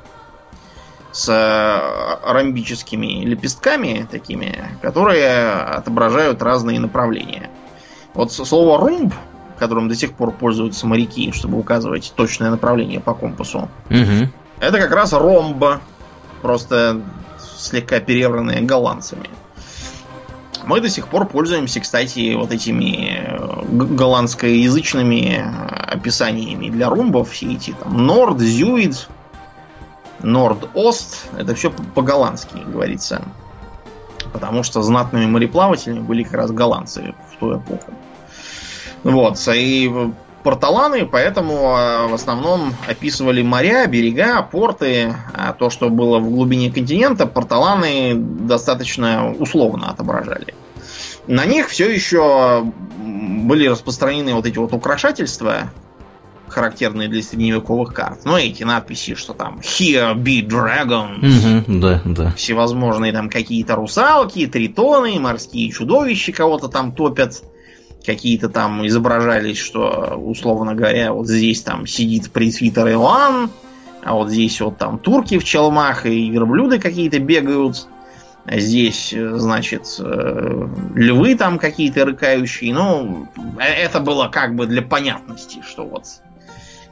S2: с э, ромбическими лепестками такими, которые отображают разные направления. Вот слово румб, которым до сих пор пользуются моряки, чтобы указывать точное направление по компасу, угу. это как раз ромба, просто слегка перевранные голландцами. Мы до сих пор пользуемся, кстати, вот этими э, голландскоязычными описаниями для румбов. Все эти там Норд, Зюид, Норд-Ост. Это все по-голландски говорится. Потому что знатными мореплавателями были как раз голландцы в ту эпоху. Вот. И порталаны, поэтому а, в основном описывали моря, берега, порты. А то, что было в глубине континента, порталаны достаточно условно отображали. На них все еще были распространены вот эти вот украшательства, характерные для средневековых карт. Ну, эти надписи, что там Here be dragons.
S1: Угу, да, да.
S2: Всевозможные там какие-то русалки, тритоны, морские чудовища кого-то там топят какие-то там изображались, что, условно говоря, вот здесь там сидит пресвитер Иоанн, а вот здесь вот там турки в челмах и верблюды какие-то бегают. А здесь, значит, э, львы там какие-то рыкающие. Ну, э, это было как бы для понятности, что вот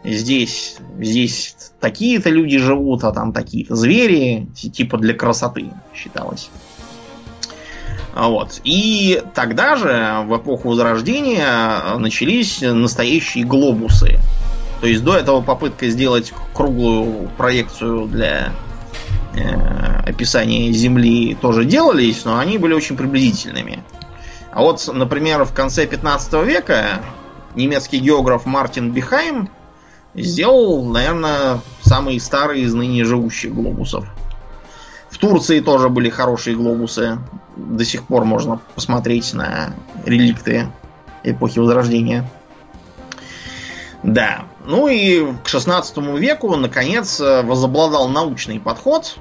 S2: здесь, здесь такие-то люди живут, а там такие-то звери, типа для красоты считалось. А вот. И тогда же, в эпоху Возрождения, начались настоящие глобусы. То есть до этого попытка сделать круглую проекцию для э, описания Земли тоже делались, но они были очень приблизительными. А вот, например, в конце 15 века немецкий географ Мартин Бихайм сделал, наверное, самый старый из ныне живущих глобусов. Турции тоже были хорошие глобусы. До сих пор можно посмотреть на реликты эпохи Возрождения. Да. Ну и к 16 веку, наконец, возобладал научный подход.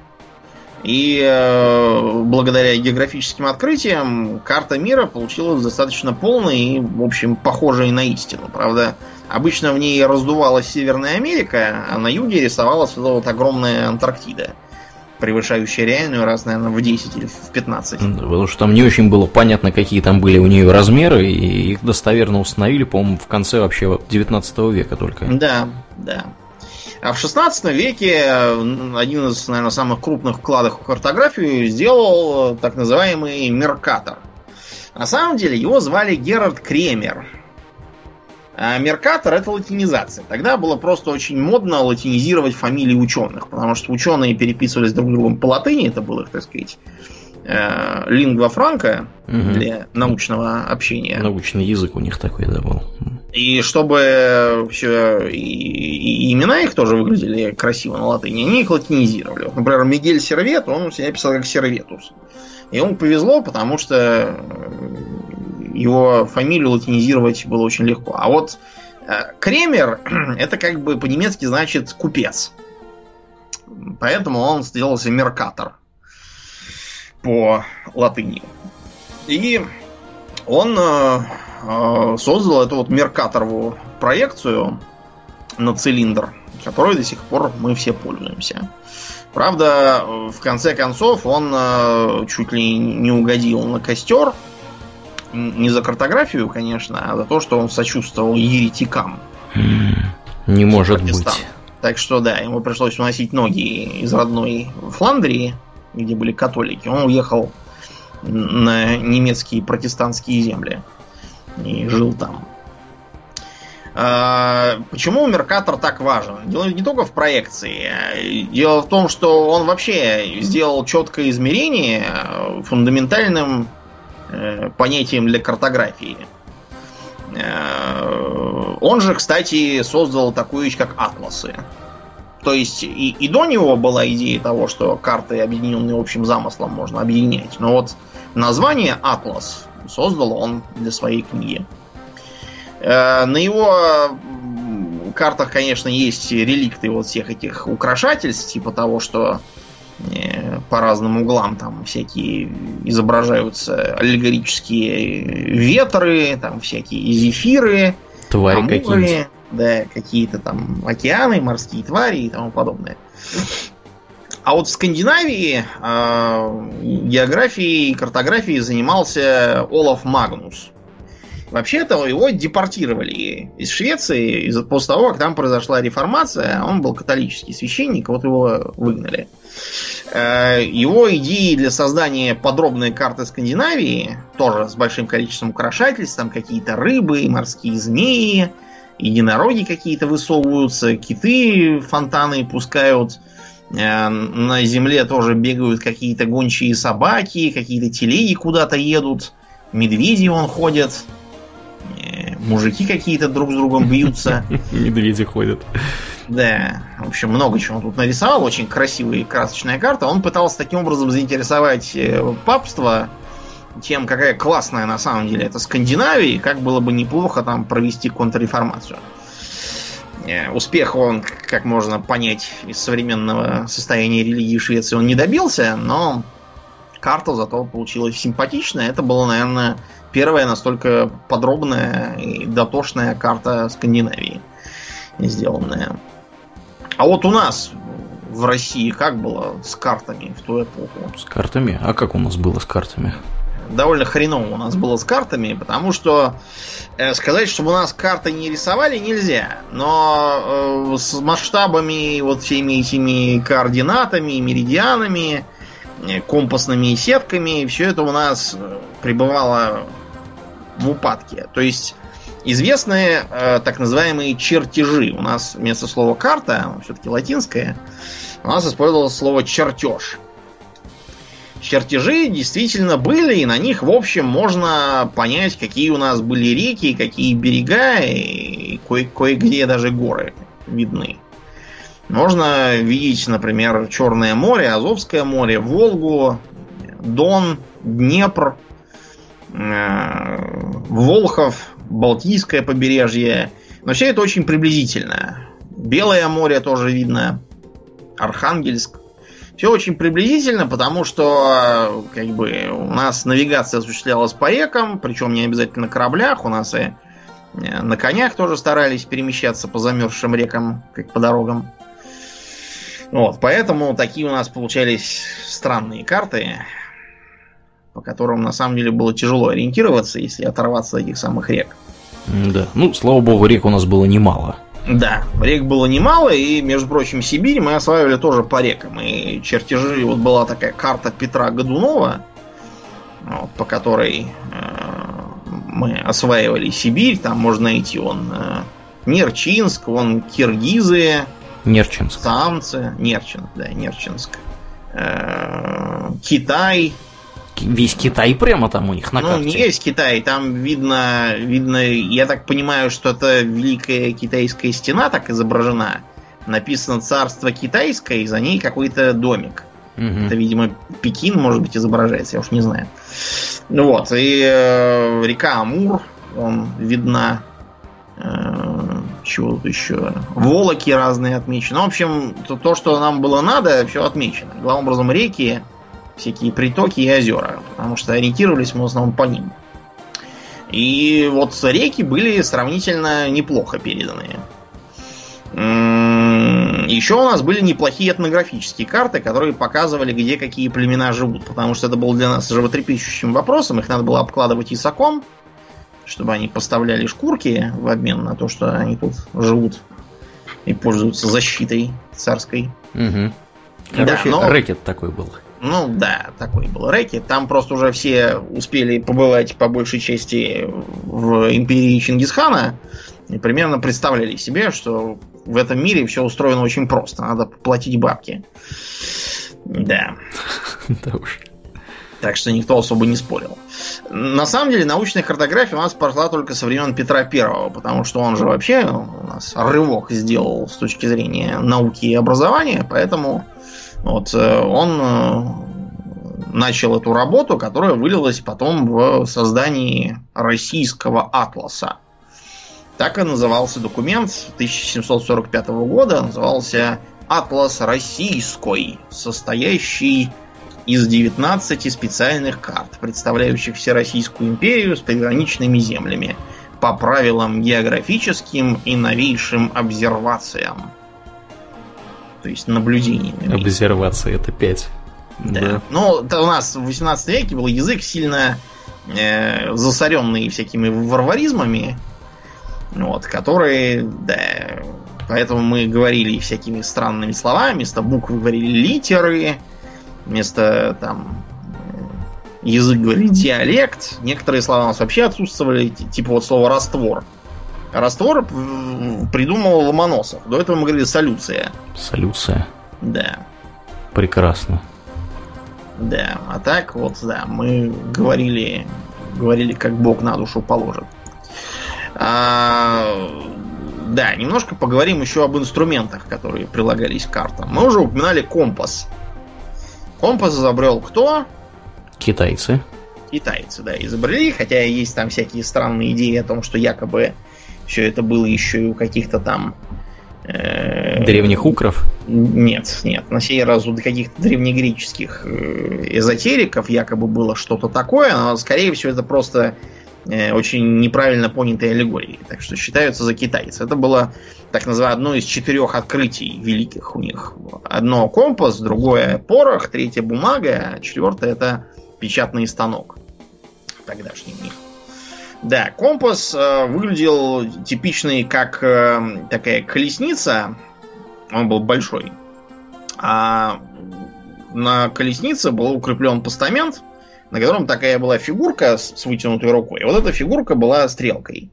S2: И э, благодаря географическим открытиям карта мира получилась достаточно полной и, в общем, похожей на истину. Правда, обычно в ней раздувалась Северная Америка, а на юге рисовалась вот, огромная Антарктида превышающая реальную раз, наверное, в 10 или в 15.
S1: Потому что там не очень было понятно, какие там были у нее размеры, и их достоверно установили, по-моему, в конце вообще 19 века только.
S2: Да, да. А в 16 веке один из, наверное, самых крупных вкладов в картографию сделал так называемый Меркатор. На самом деле его звали Герард Кремер. А Меркатор это латинизация. Тогда было просто очень модно латинизировать фамилии ученых, потому что ученые переписывались друг с другом по латыни, это было, так сказать, э, лингва франка угу. для научного общения.
S1: Научный язык у них такой, да, был.
S2: И чтобы все и, и имена их тоже выглядели красиво на латыни, они их латинизировали. Вот, например, Мигель Сервет, он себя писал как Серветус. И ему повезло, потому что его фамилию латинизировать было очень легко. А вот э, Кремер, это как бы по-немецки значит купец. Поэтому он сделался меркатор по латыни. И он э, э, создал эту вот меркаторовую проекцию на цилиндр, которой до сих пор мы все пользуемся. Правда, в конце концов он э, чуть ли не угодил на костер, не за картографию, конечно, а за то, что он сочувствовал еретикам.
S1: Не может быть.
S2: Так что да, ему пришлось уносить ноги из родной Фландрии, где были католики. Он уехал на немецкие протестантские земли и жил там. А, почему Меркатор так важен? Дело не только в проекции. Дело в том, что он вообще сделал четкое измерение фундаментальным понятием для картографии. Э, он же, кстати, создал такую вещь, как атласы. То есть и, и до него была идея того, что карты, объединенные общим замыслом, можно объединять. Но вот название Атлас создал он для своей книги. Э, на его картах, конечно, есть реликты вот всех этих украшательств, типа того, что э, по разным углам там всякие изображаются аллегорические ветры, там всякие зефиры,
S1: твари какие-то.
S2: Да, какие-то там океаны, морские твари и тому подобное. А вот в Скандинавии э, географией и картографией занимался Олаф Магнус. Вообще-то его депортировали из Швеции из после того, как там произошла реформация. Он был католический священник, вот его выгнали. Э, его идеи для создания подробной карты Скандинавии, тоже с большим количеством украшательств, там какие-то рыбы, морские змеи, единороги какие-то высовываются, киты фонтаны пускают, э, на земле тоже бегают какие-то гончие собаки, какие-то телеги куда-то едут, медведи вон ходят, мужики какие-то друг с другом бьются.
S1: Медведи ходят.
S2: Да, в общем, много чего он тут нарисовал, очень красивая и красочная карта. Он пытался таким образом заинтересовать э, папство тем, какая классная на самом деле это Скандинавия, и как было бы неплохо там провести контрреформацию. Э, успеха он, как можно понять из современного состояния религии в Швеции, он не добился, но карта зато получилась симпатичная. Это была, наверное, первая настолько подробная и дотошная карта Скандинавии сделанная. А вот у нас в России как было с картами в ту эпоху?
S1: С картами? А как у нас было с картами?
S2: довольно хреново у нас было с картами, потому что э, сказать, чтобы у нас карты не рисовали, нельзя. Но э, с масштабами, вот всеми этими координатами, меридианами, компасными сетками, все это у нас э, пребывало в упадке. То есть известные э, так называемые чертежи. У нас вместо слова карта, все-таки латинское, у нас использовалось слово чертеж чертежи действительно были, и на них, в общем, можно понять, какие у нас были реки, какие берега, и кое- кое-где даже горы видны. Можно видеть, например, Черное море, Азовское море, Волгу, Дон, Днепр, э, Волхов, Балтийское побережье. Но все это очень приблизительно. Белое море тоже видно, Архангельск. Все очень приблизительно, потому что как бы у нас навигация осуществлялась по рекам, причем не обязательно на кораблях, у нас и э, на конях тоже старались перемещаться по замерзшим рекам, как по дорогам. Вот, поэтому такие у нас получались странные карты, по которым на самом деле было тяжело ориентироваться, если оторваться от этих самых рек.
S1: Да, ну, слава богу, рек у нас было немало.
S2: Да, рек было немало, и, между прочим, Сибирь мы осваивали тоже по рекам. И чертежи, вот была такая карта Петра Годунова, вот, по которой э, мы осваивали Сибирь. Там можно найти он э, Нерчинск, вон Киргизы,
S1: Нерчинск.
S2: Самцы, Нерчинск, да, Нерчинск. Э, Китай,
S1: Весь Китай прямо там у них на
S2: ну,
S1: карте.
S2: не весь Китай, там видно, видно, я так понимаю, что это Великая Китайская стена так изображена. Написано Царство Китайское, и за ней какой-то домик.
S1: Угу.
S2: Это, видимо, Пекин, может быть, изображается, я уж не знаю. Ну вот, и э, река Амур, он видна. Чего тут еще? Волоки разные отмечены. Ну, в общем, то, то, что нам было надо, все отмечено. Главным образом, реки, всякие притоки и озера, потому что ориентировались мы в основном по ним. И вот реки были сравнительно неплохо переданы. Еще у нас были неплохие этнографические карты, которые показывали, где какие племена живут, потому что это был для нас животрепещущим вопросом. Их надо было обкладывать исаком, чтобы они поставляли шкурки в обмен на то, что они тут живут и пользуются защитой царской.
S1: Угу. Короче,
S2: Да, но-
S1: рэкет такой был.
S2: Ну да, такой был рэкет. Там просто уже все успели побывать по большей части в империи Чингисхана и примерно представляли себе, что в этом мире все устроено очень просто. Надо платить бабки. Да.
S1: Да уж.
S2: Так что никто особо не спорил. На самом деле научная картография у нас пошла только со времен Петра Первого, потому что он же вообще у нас рывок сделал с точки зрения науки и образования, поэтому вот э, он э, начал эту работу, которая вылилась потом в создании российского атласа. Так и назывался документ 1745 года, назывался «Атлас Российской», состоящий из 19 специальных карт, представляющих Всероссийскую империю с приграничными землями по правилам географическим и новейшим обсервациям. То есть наблюдениями.
S1: Обсервация это 5.
S2: Да. да. Ну, у нас в 18 веке был язык сильно э, засоренный всякими варваризмами, вот, которые, да, поэтому мы говорили всякими странными словами, вместо букв говорили литеры, вместо там язык говорили диалект, некоторые слова у нас вообще отсутствовали, типа вот слово раствор. Раствор придумал Ломоносов. До этого мы говорили солюция.
S1: Солюция.
S2: Да.
S1: Прекрасно.
S2: Да, а так вот, да, мы говорили, говорили, как Бог на душу положит. А, да, немножко поговорим еще об инструментах, которые прилагались к картам. Мы уже упоминали компас. Компас изобрел кто?
S1: Китайцы.
S2: Китайцы, да, изобрели, хотя есть там всякие странные идеи о том, что якобы все это было еще и у каких-то там
S1: Э, Древних укров?
S2: Нет, нет. На сей раз у каких-то древнегреческих э, эзотериков якобы было что-то такое, но, скорее всего, это просто очень неправильно понятые аллегории. Так что считаются за китайцев. Это было, так называемое, одно из четырех открытий великих у них. Одно компас, другое порох, третье бумага, а четвертое это печатный станок. Тогдашний у них. Да, компас э, выглядел типичный как э, такая колесница. Он был большой. А на колеснице был укреплен постамент, на котором такая была фигурка с, с вытянутой рукой. Вот эта фигурка была стрелкой.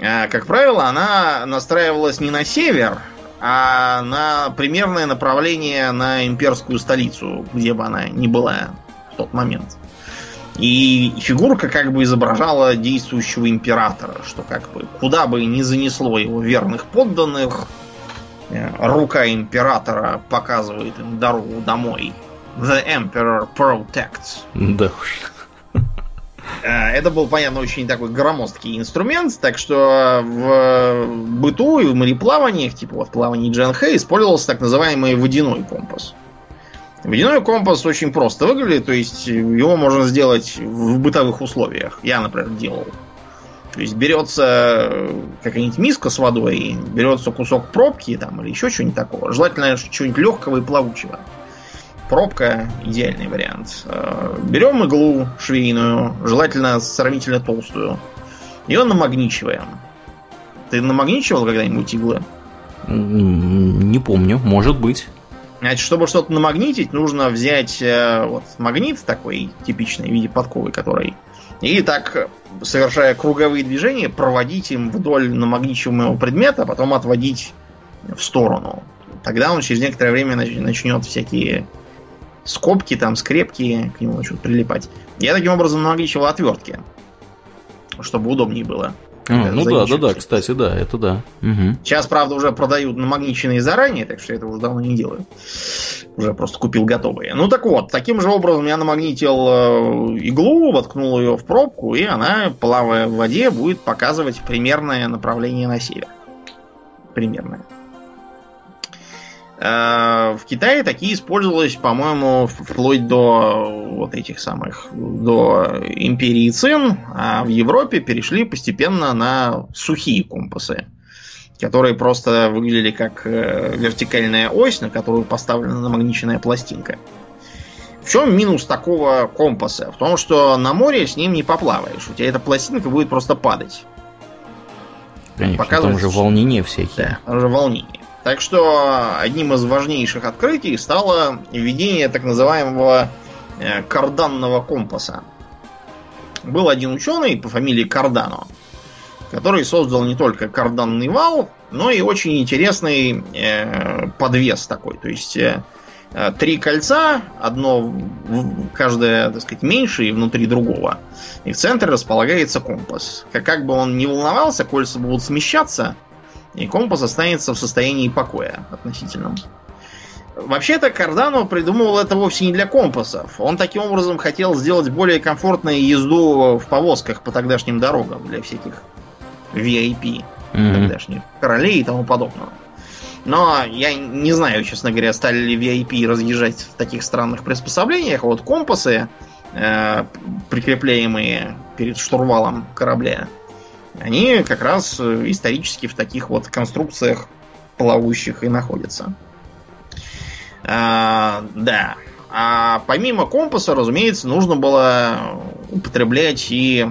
S2: А, как правило, она настраивалась не на север, а на примерное направление на имперскую столицу, где бы она ни была в тот момент. И фигурка как бы изображала действующего императора, что как бы куда бы ни занесло его верных подданных, э, рука императора показывает им дорогу домой. The Emperor protects.
S1: Да уж.
S2: Э, это был, понятно, очень такой громоздкий инструмент, так что в быту и в мореплаваниях, типа вот плавании Джан использовался так называемый водяной компас. Водяной компас очень просто выглядит, то есть его можно сделать в бытовых условиях. Я, например, делал. То есть берется какая-нибудь миска с водой, берется кусок пробки там, или еще что-нибудь такого. Желательно что-нибудь легкого и плавучего. Пробка идеальный вариант. Э, берем иглу швейную, желательно сравнительно толстую. Ее намагничиваем. Ты намагничивал когда-нибудь иглы?
S1: Не помню, может быть.
S2: Значит, чтобы что-то намагнитить, нужно взять э, вот магнит такой типичный в виде подковы, который и так, совершая круговые движения, проводить им вдоль намагничиваемого предмета, а потом отводить в сторону. Тогда он через некоторое время начнет всякие скобки, там, скрепки к нему начнут прилипать. Я таким образом намагничивал отвертки, чтобы удобнее было.
S1: А, ну да, да, да, кстати, да, это да.
S2: Угу. Сейчас, правда, уже продают намагниченные заранее, так что я это уже давно не делаю. Уже просто купил готовые. Ну так вот, таким же образом я намагнитил э, иглу, воткнул ее в пробку, и она, плавая в воде, будет показывать примерное направление на север. Примерное. Э, в Китае такие использовались, по-моему, вплоть до вот этих самых, до империи Цин, а в Европе перешли постепенно на сухие компасы, которые просто выглядели как э, вертикальная ось, на которую поставлена намагниченная пластинка. В чем минус такого компаса? В том, что на море с ним не поплаваешь. У тебя эта пластинка будет просто падать.
S1: Конечно, там же волнение всякие.
S2: Да, там же волнение. Так что одним из важнейших открытий стало введение так называемого э, карданного компаса. Был один ученый по фамилии Кардано, который создал не только карданный вал, но и очень интересный э, подвес такой. То есть э, э три кольца, одно каждое, так сказать, меньше и внутри другого. И в центре располагается компас. Как, как бы он не волновался, кольца будут смещаться – и компас останется в состоянии покоя относительном. Вообще-то Кардано придумывал это вовсе не для компасов. Он таким образом хотел сделать более комфортную езду в повозках по тогдашним дорогам для всяких VIP mm-hmm. тогдашних королей и тому подобного. Но я не знаю, честно говоря, стали ли VIP разъезжать в таких странных приспособлениях. Вот компасы, э, прикрепляемые перед штурвалом корабля, они как раз исторически в таких вот конструкциях плавающих и находятся. А, да. А помимо компаса, разумеется, нужно было употреблять и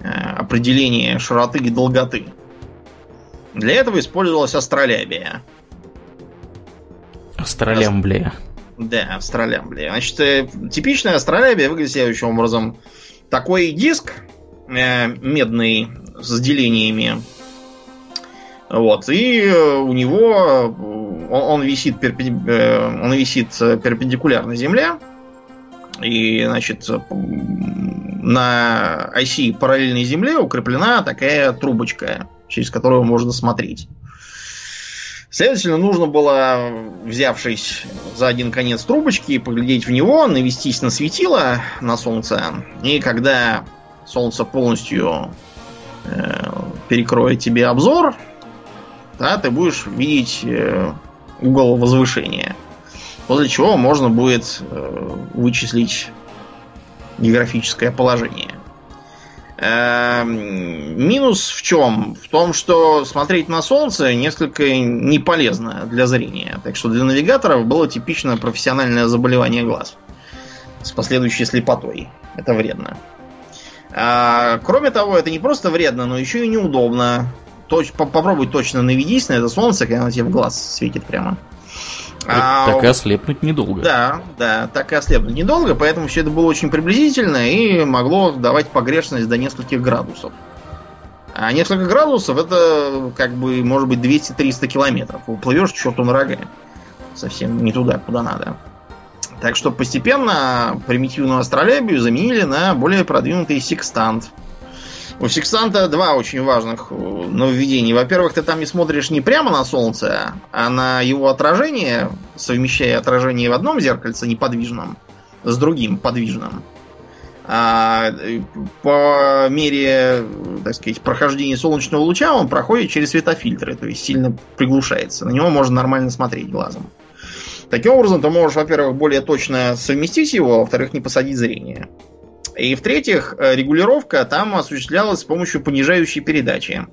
S2: э, определение широты и долготы. Для этого использовалась астролябия.
S1: Астролямблия.
S2: Да, астролямблия. Значит, э, типичная астролябия выглядит следующим образом. Такой диск э, медный с делениями. Вот, и э, у него он, он висит перпи, э, он висит перпендикулярно Земле. И, значит, на оси параллельной Земле укреплена такая трубочка, через которую можно смотреть. Следовательно, нужно было, взявшись за один конец трубочки, поглядеть в него, навестись на светило на солнце. И когда солнце полностью э, перекроет тебе обзор, да, ты будешь видеть э, угол возвышения. После чего можно будет э, вычислить географическое положение. Эм, минус в чем? В том, что смотреть на Солнце несколько не полезно для зрения. Так что для навигаторов было типично профессиональное заболевание глаз. С последующей слепотой. Это вредно. А, кроме того, это не просто вредно, но еще и неудобно. Точ, попробуй точно наведись на это солнце, когда оно тебе в глаз светит прямо.
S1: А, так и ослепнуть недолго.
S2: Да, да, так и ослепнуть недолго, поэтому все это было очень приблизительно и могло давать погрешность до нескольких градусов. А несколько градусов это как бы может быть 200-300 километров. Уплывешь черту на рога. Совсем не туда, куда надо. Так что постепенно примитивную астролябию заменили на более продвинутый секстант. У секстанта два очень важных э, нововведения. Во-первых, ты там не смотришь не прямо на Солнце, а на его отражение, совмещая отражение в одном зеркальце неподвижном с другим подвижным. А э, по мере, так сказать, прохождения солнечного луча он проходит через светофильтры, то есть сильно приглушается. На него можно нормально смотреть глазом. Таким образом, ты можешь, во-первых, более точно совместить его, а во-вторых, не посадить зрение. И в-третьих, э, регулировка там осуществлялась с помощью понижающей передачи.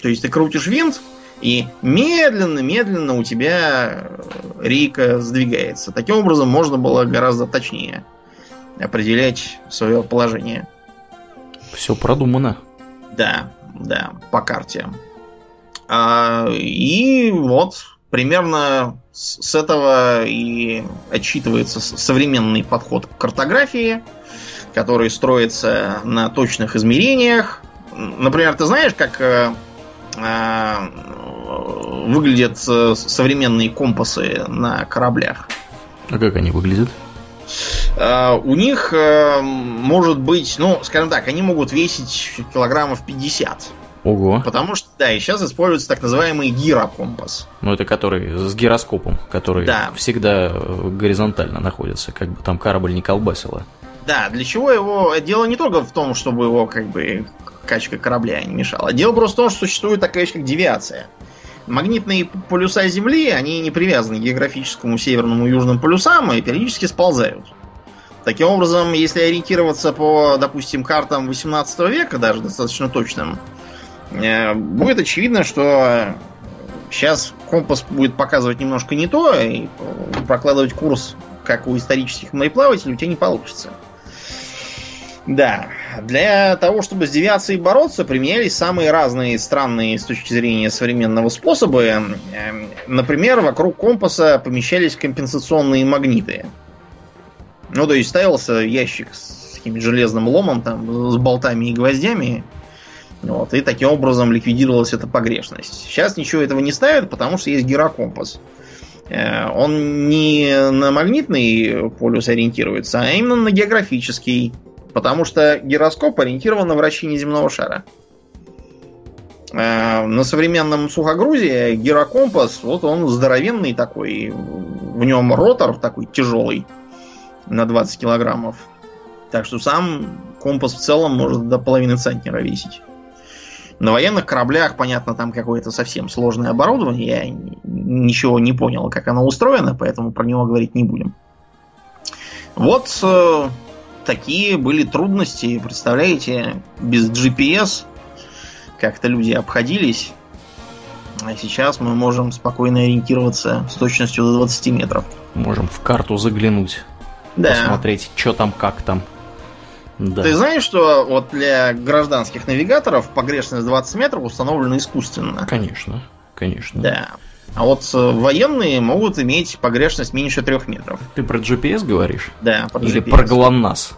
S2: То есть ты крутишь винт, и медленно-медленно у тебя э, рейка сдвигается. Таким образом можно было гораздо точнее определять свое положение.
S1: Все продумано.
S2: Да, да, по карте. А, и вот примерно с этого и отчитывается современный подход к картографии который строится на точных измерениях. Например, ты знаешь, как э, э, выглядят э, современные компасы на кораблях?
S1: А как они выглядят?
S2: Uh, у них uh, может быть, ну, скажем так, они могут весить килограммов 50.
S1: Ого.
S2: Потому что, да, и сейчас используется так называемый гирокомпас.
S1: Ну, это который с гироскопом, который да. всегда горизонтально находится, как бы там корабль не колбасило.
S2: Да, для чего его... Дело не только в том, чтобы его как бы качка корабля не мешала. Дело просто в том, что существует такая вещь, как девиация. Магнитные полюса Земли, они не привязаны к географическому северному и южным полюсам и периодически сползают. Таким образом, если ориентироваться по, допустим, картам 18 века, даже достаточно точным, э, будет очевидно, что сейчас компас будет показывать немножко не то, и прокладывать курс, как у исторических мореплавателей, у тебя не получится. Да, для того, чтобы с девиацией бороться, применялись самые разные странные с точки зрения современного способы. Эм, например, вокруг компаса помещались компенсационные магниты. Ну, то есть ставился ящик с каким-то железным ломом, там, с болтами и гвоздями. Вот, и таким образом ликвидировалась эта погрешность. Сейчас ничего этого не ставят, потому что есть гирокомпас. Э, он не на магнитный полюс ориентируется, а именно на географический. Потому что гироскоп ориентирован на вращение земного шара. Э, на современном сухогрузе гирокомпас, вот он здоровенный такой. В нем ротор такой тяжелый на 20 килограммов. Так что сам компас в целом может до половины центнера весить. На военных кораблях, понятно, там какое-то совсем сложное оборудование. Я ничего не понял, как оно устроено, поэтому про него говорить не будем. Вот э, такие были трудности, представляете, без GPS как-то люди обходились. А сейчас мы можем спокойно ориентироваться с точностью до 20 метров.
S1: Можем в карту заглянуть. Да. Посмотреть, что там, как там.
S2: Да. Ты знаешь, что вот для гражданских навигаторов погрешность 20 метров установлена искусственно?
S1: Конечно, конечно.
S2: Да. А вот э, военные могут иметь погрешность меньше 3 метров.
S1: Ты про GPS говоришь?
S2: Да,
S1: про Или про ГЛОНАСС?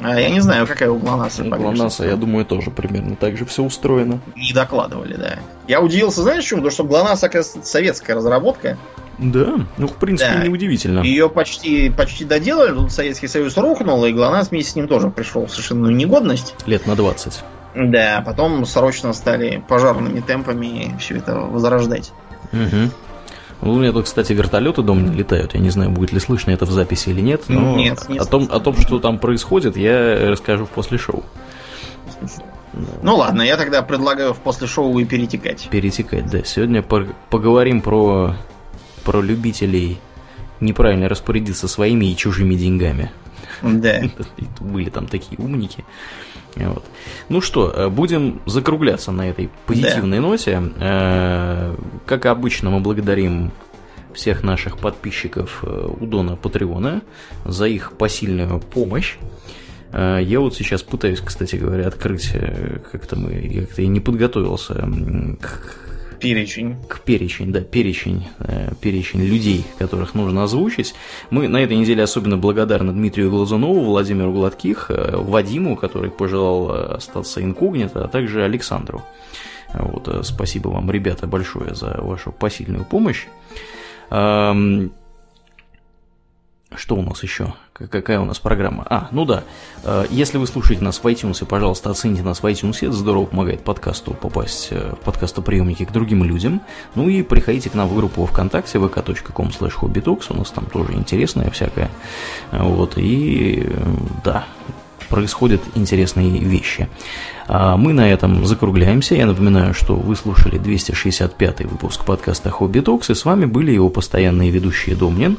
S2: А я не знаю, какая у ГЛОНАССа
S1: У ГЛОНАССа, я думаю, тоже примерно так же все устроено.
S2: Не докладывали, да. Я удивился, знаешь, почему? Потому что ГЛОНАСС, оказывается, советская разработка.
S1: Да, ну, в принципе, да. неудивительно.
S2: Ее почти, почти доделали, тут Советский Союз рухнул, и ГЛОНАСС вместе с ним тоже пришел в совершенную негодность.
S1: Лет на 20.
S2: Да, потом срочно стали пожарными темпами все это возрождать.
S1: Угу. Ну, у меня тут, кстати, вертолеты дома не летают. Я не знаю, будет ли слышно это в записи или нет. Но нет, не о, том, о том, что там происходит, я расскажу после шоу.
S2: Ну ладно, я тогда предлагаю в после шоу и перетекать.
S1: Перетекать, да. Сегодня поговорим про, про любителей неправильно распорядиться своими и чужими деньгами.
S2: Да.
S1: Были там такие умники. Вот. Ну что, э, будем закругляться на этой позитивной да. ноте. Э, как обычно, мы благодарим всех наших подписчиков э, у Дона Патреона за их посильную помощь. Я вот сейчас пытаюсь, кстати говоря, открыть, как-то мы, как-то я не подготовился к
S2: Перечень.
S1: К перечень, да, перечень, э, перечень людей, которых нужно озвучить. Мы на этой неделе особенно благодарны Дмитрию Глазунову, Владимиру Гладких, э, Вадиму, который пожелал э, остаться инкогнито, а также Александру. Вот, э, спасибо вам, ребята, большое за вашу посильную помощь. Эм, что у нас еще? Какая у нас программа? А, ну да. Э, если вы слушаете нас в iTunes, пожалуйста, оцените нас в iTunes. Это здорово помогает подкасту попасть э, в подкастоприемники к другим людям. Ну и приходите к нам в группу ВКонтакте vk.com slash. У нас там тоже интересное всякое. Вот, и да, происходят интересные вещи. А мы на этом закругляемся. Я напоминаю, что вы слушали 265 выпуск подкаста Хобби Токс, и с вами были его постоянные ведущие Домнин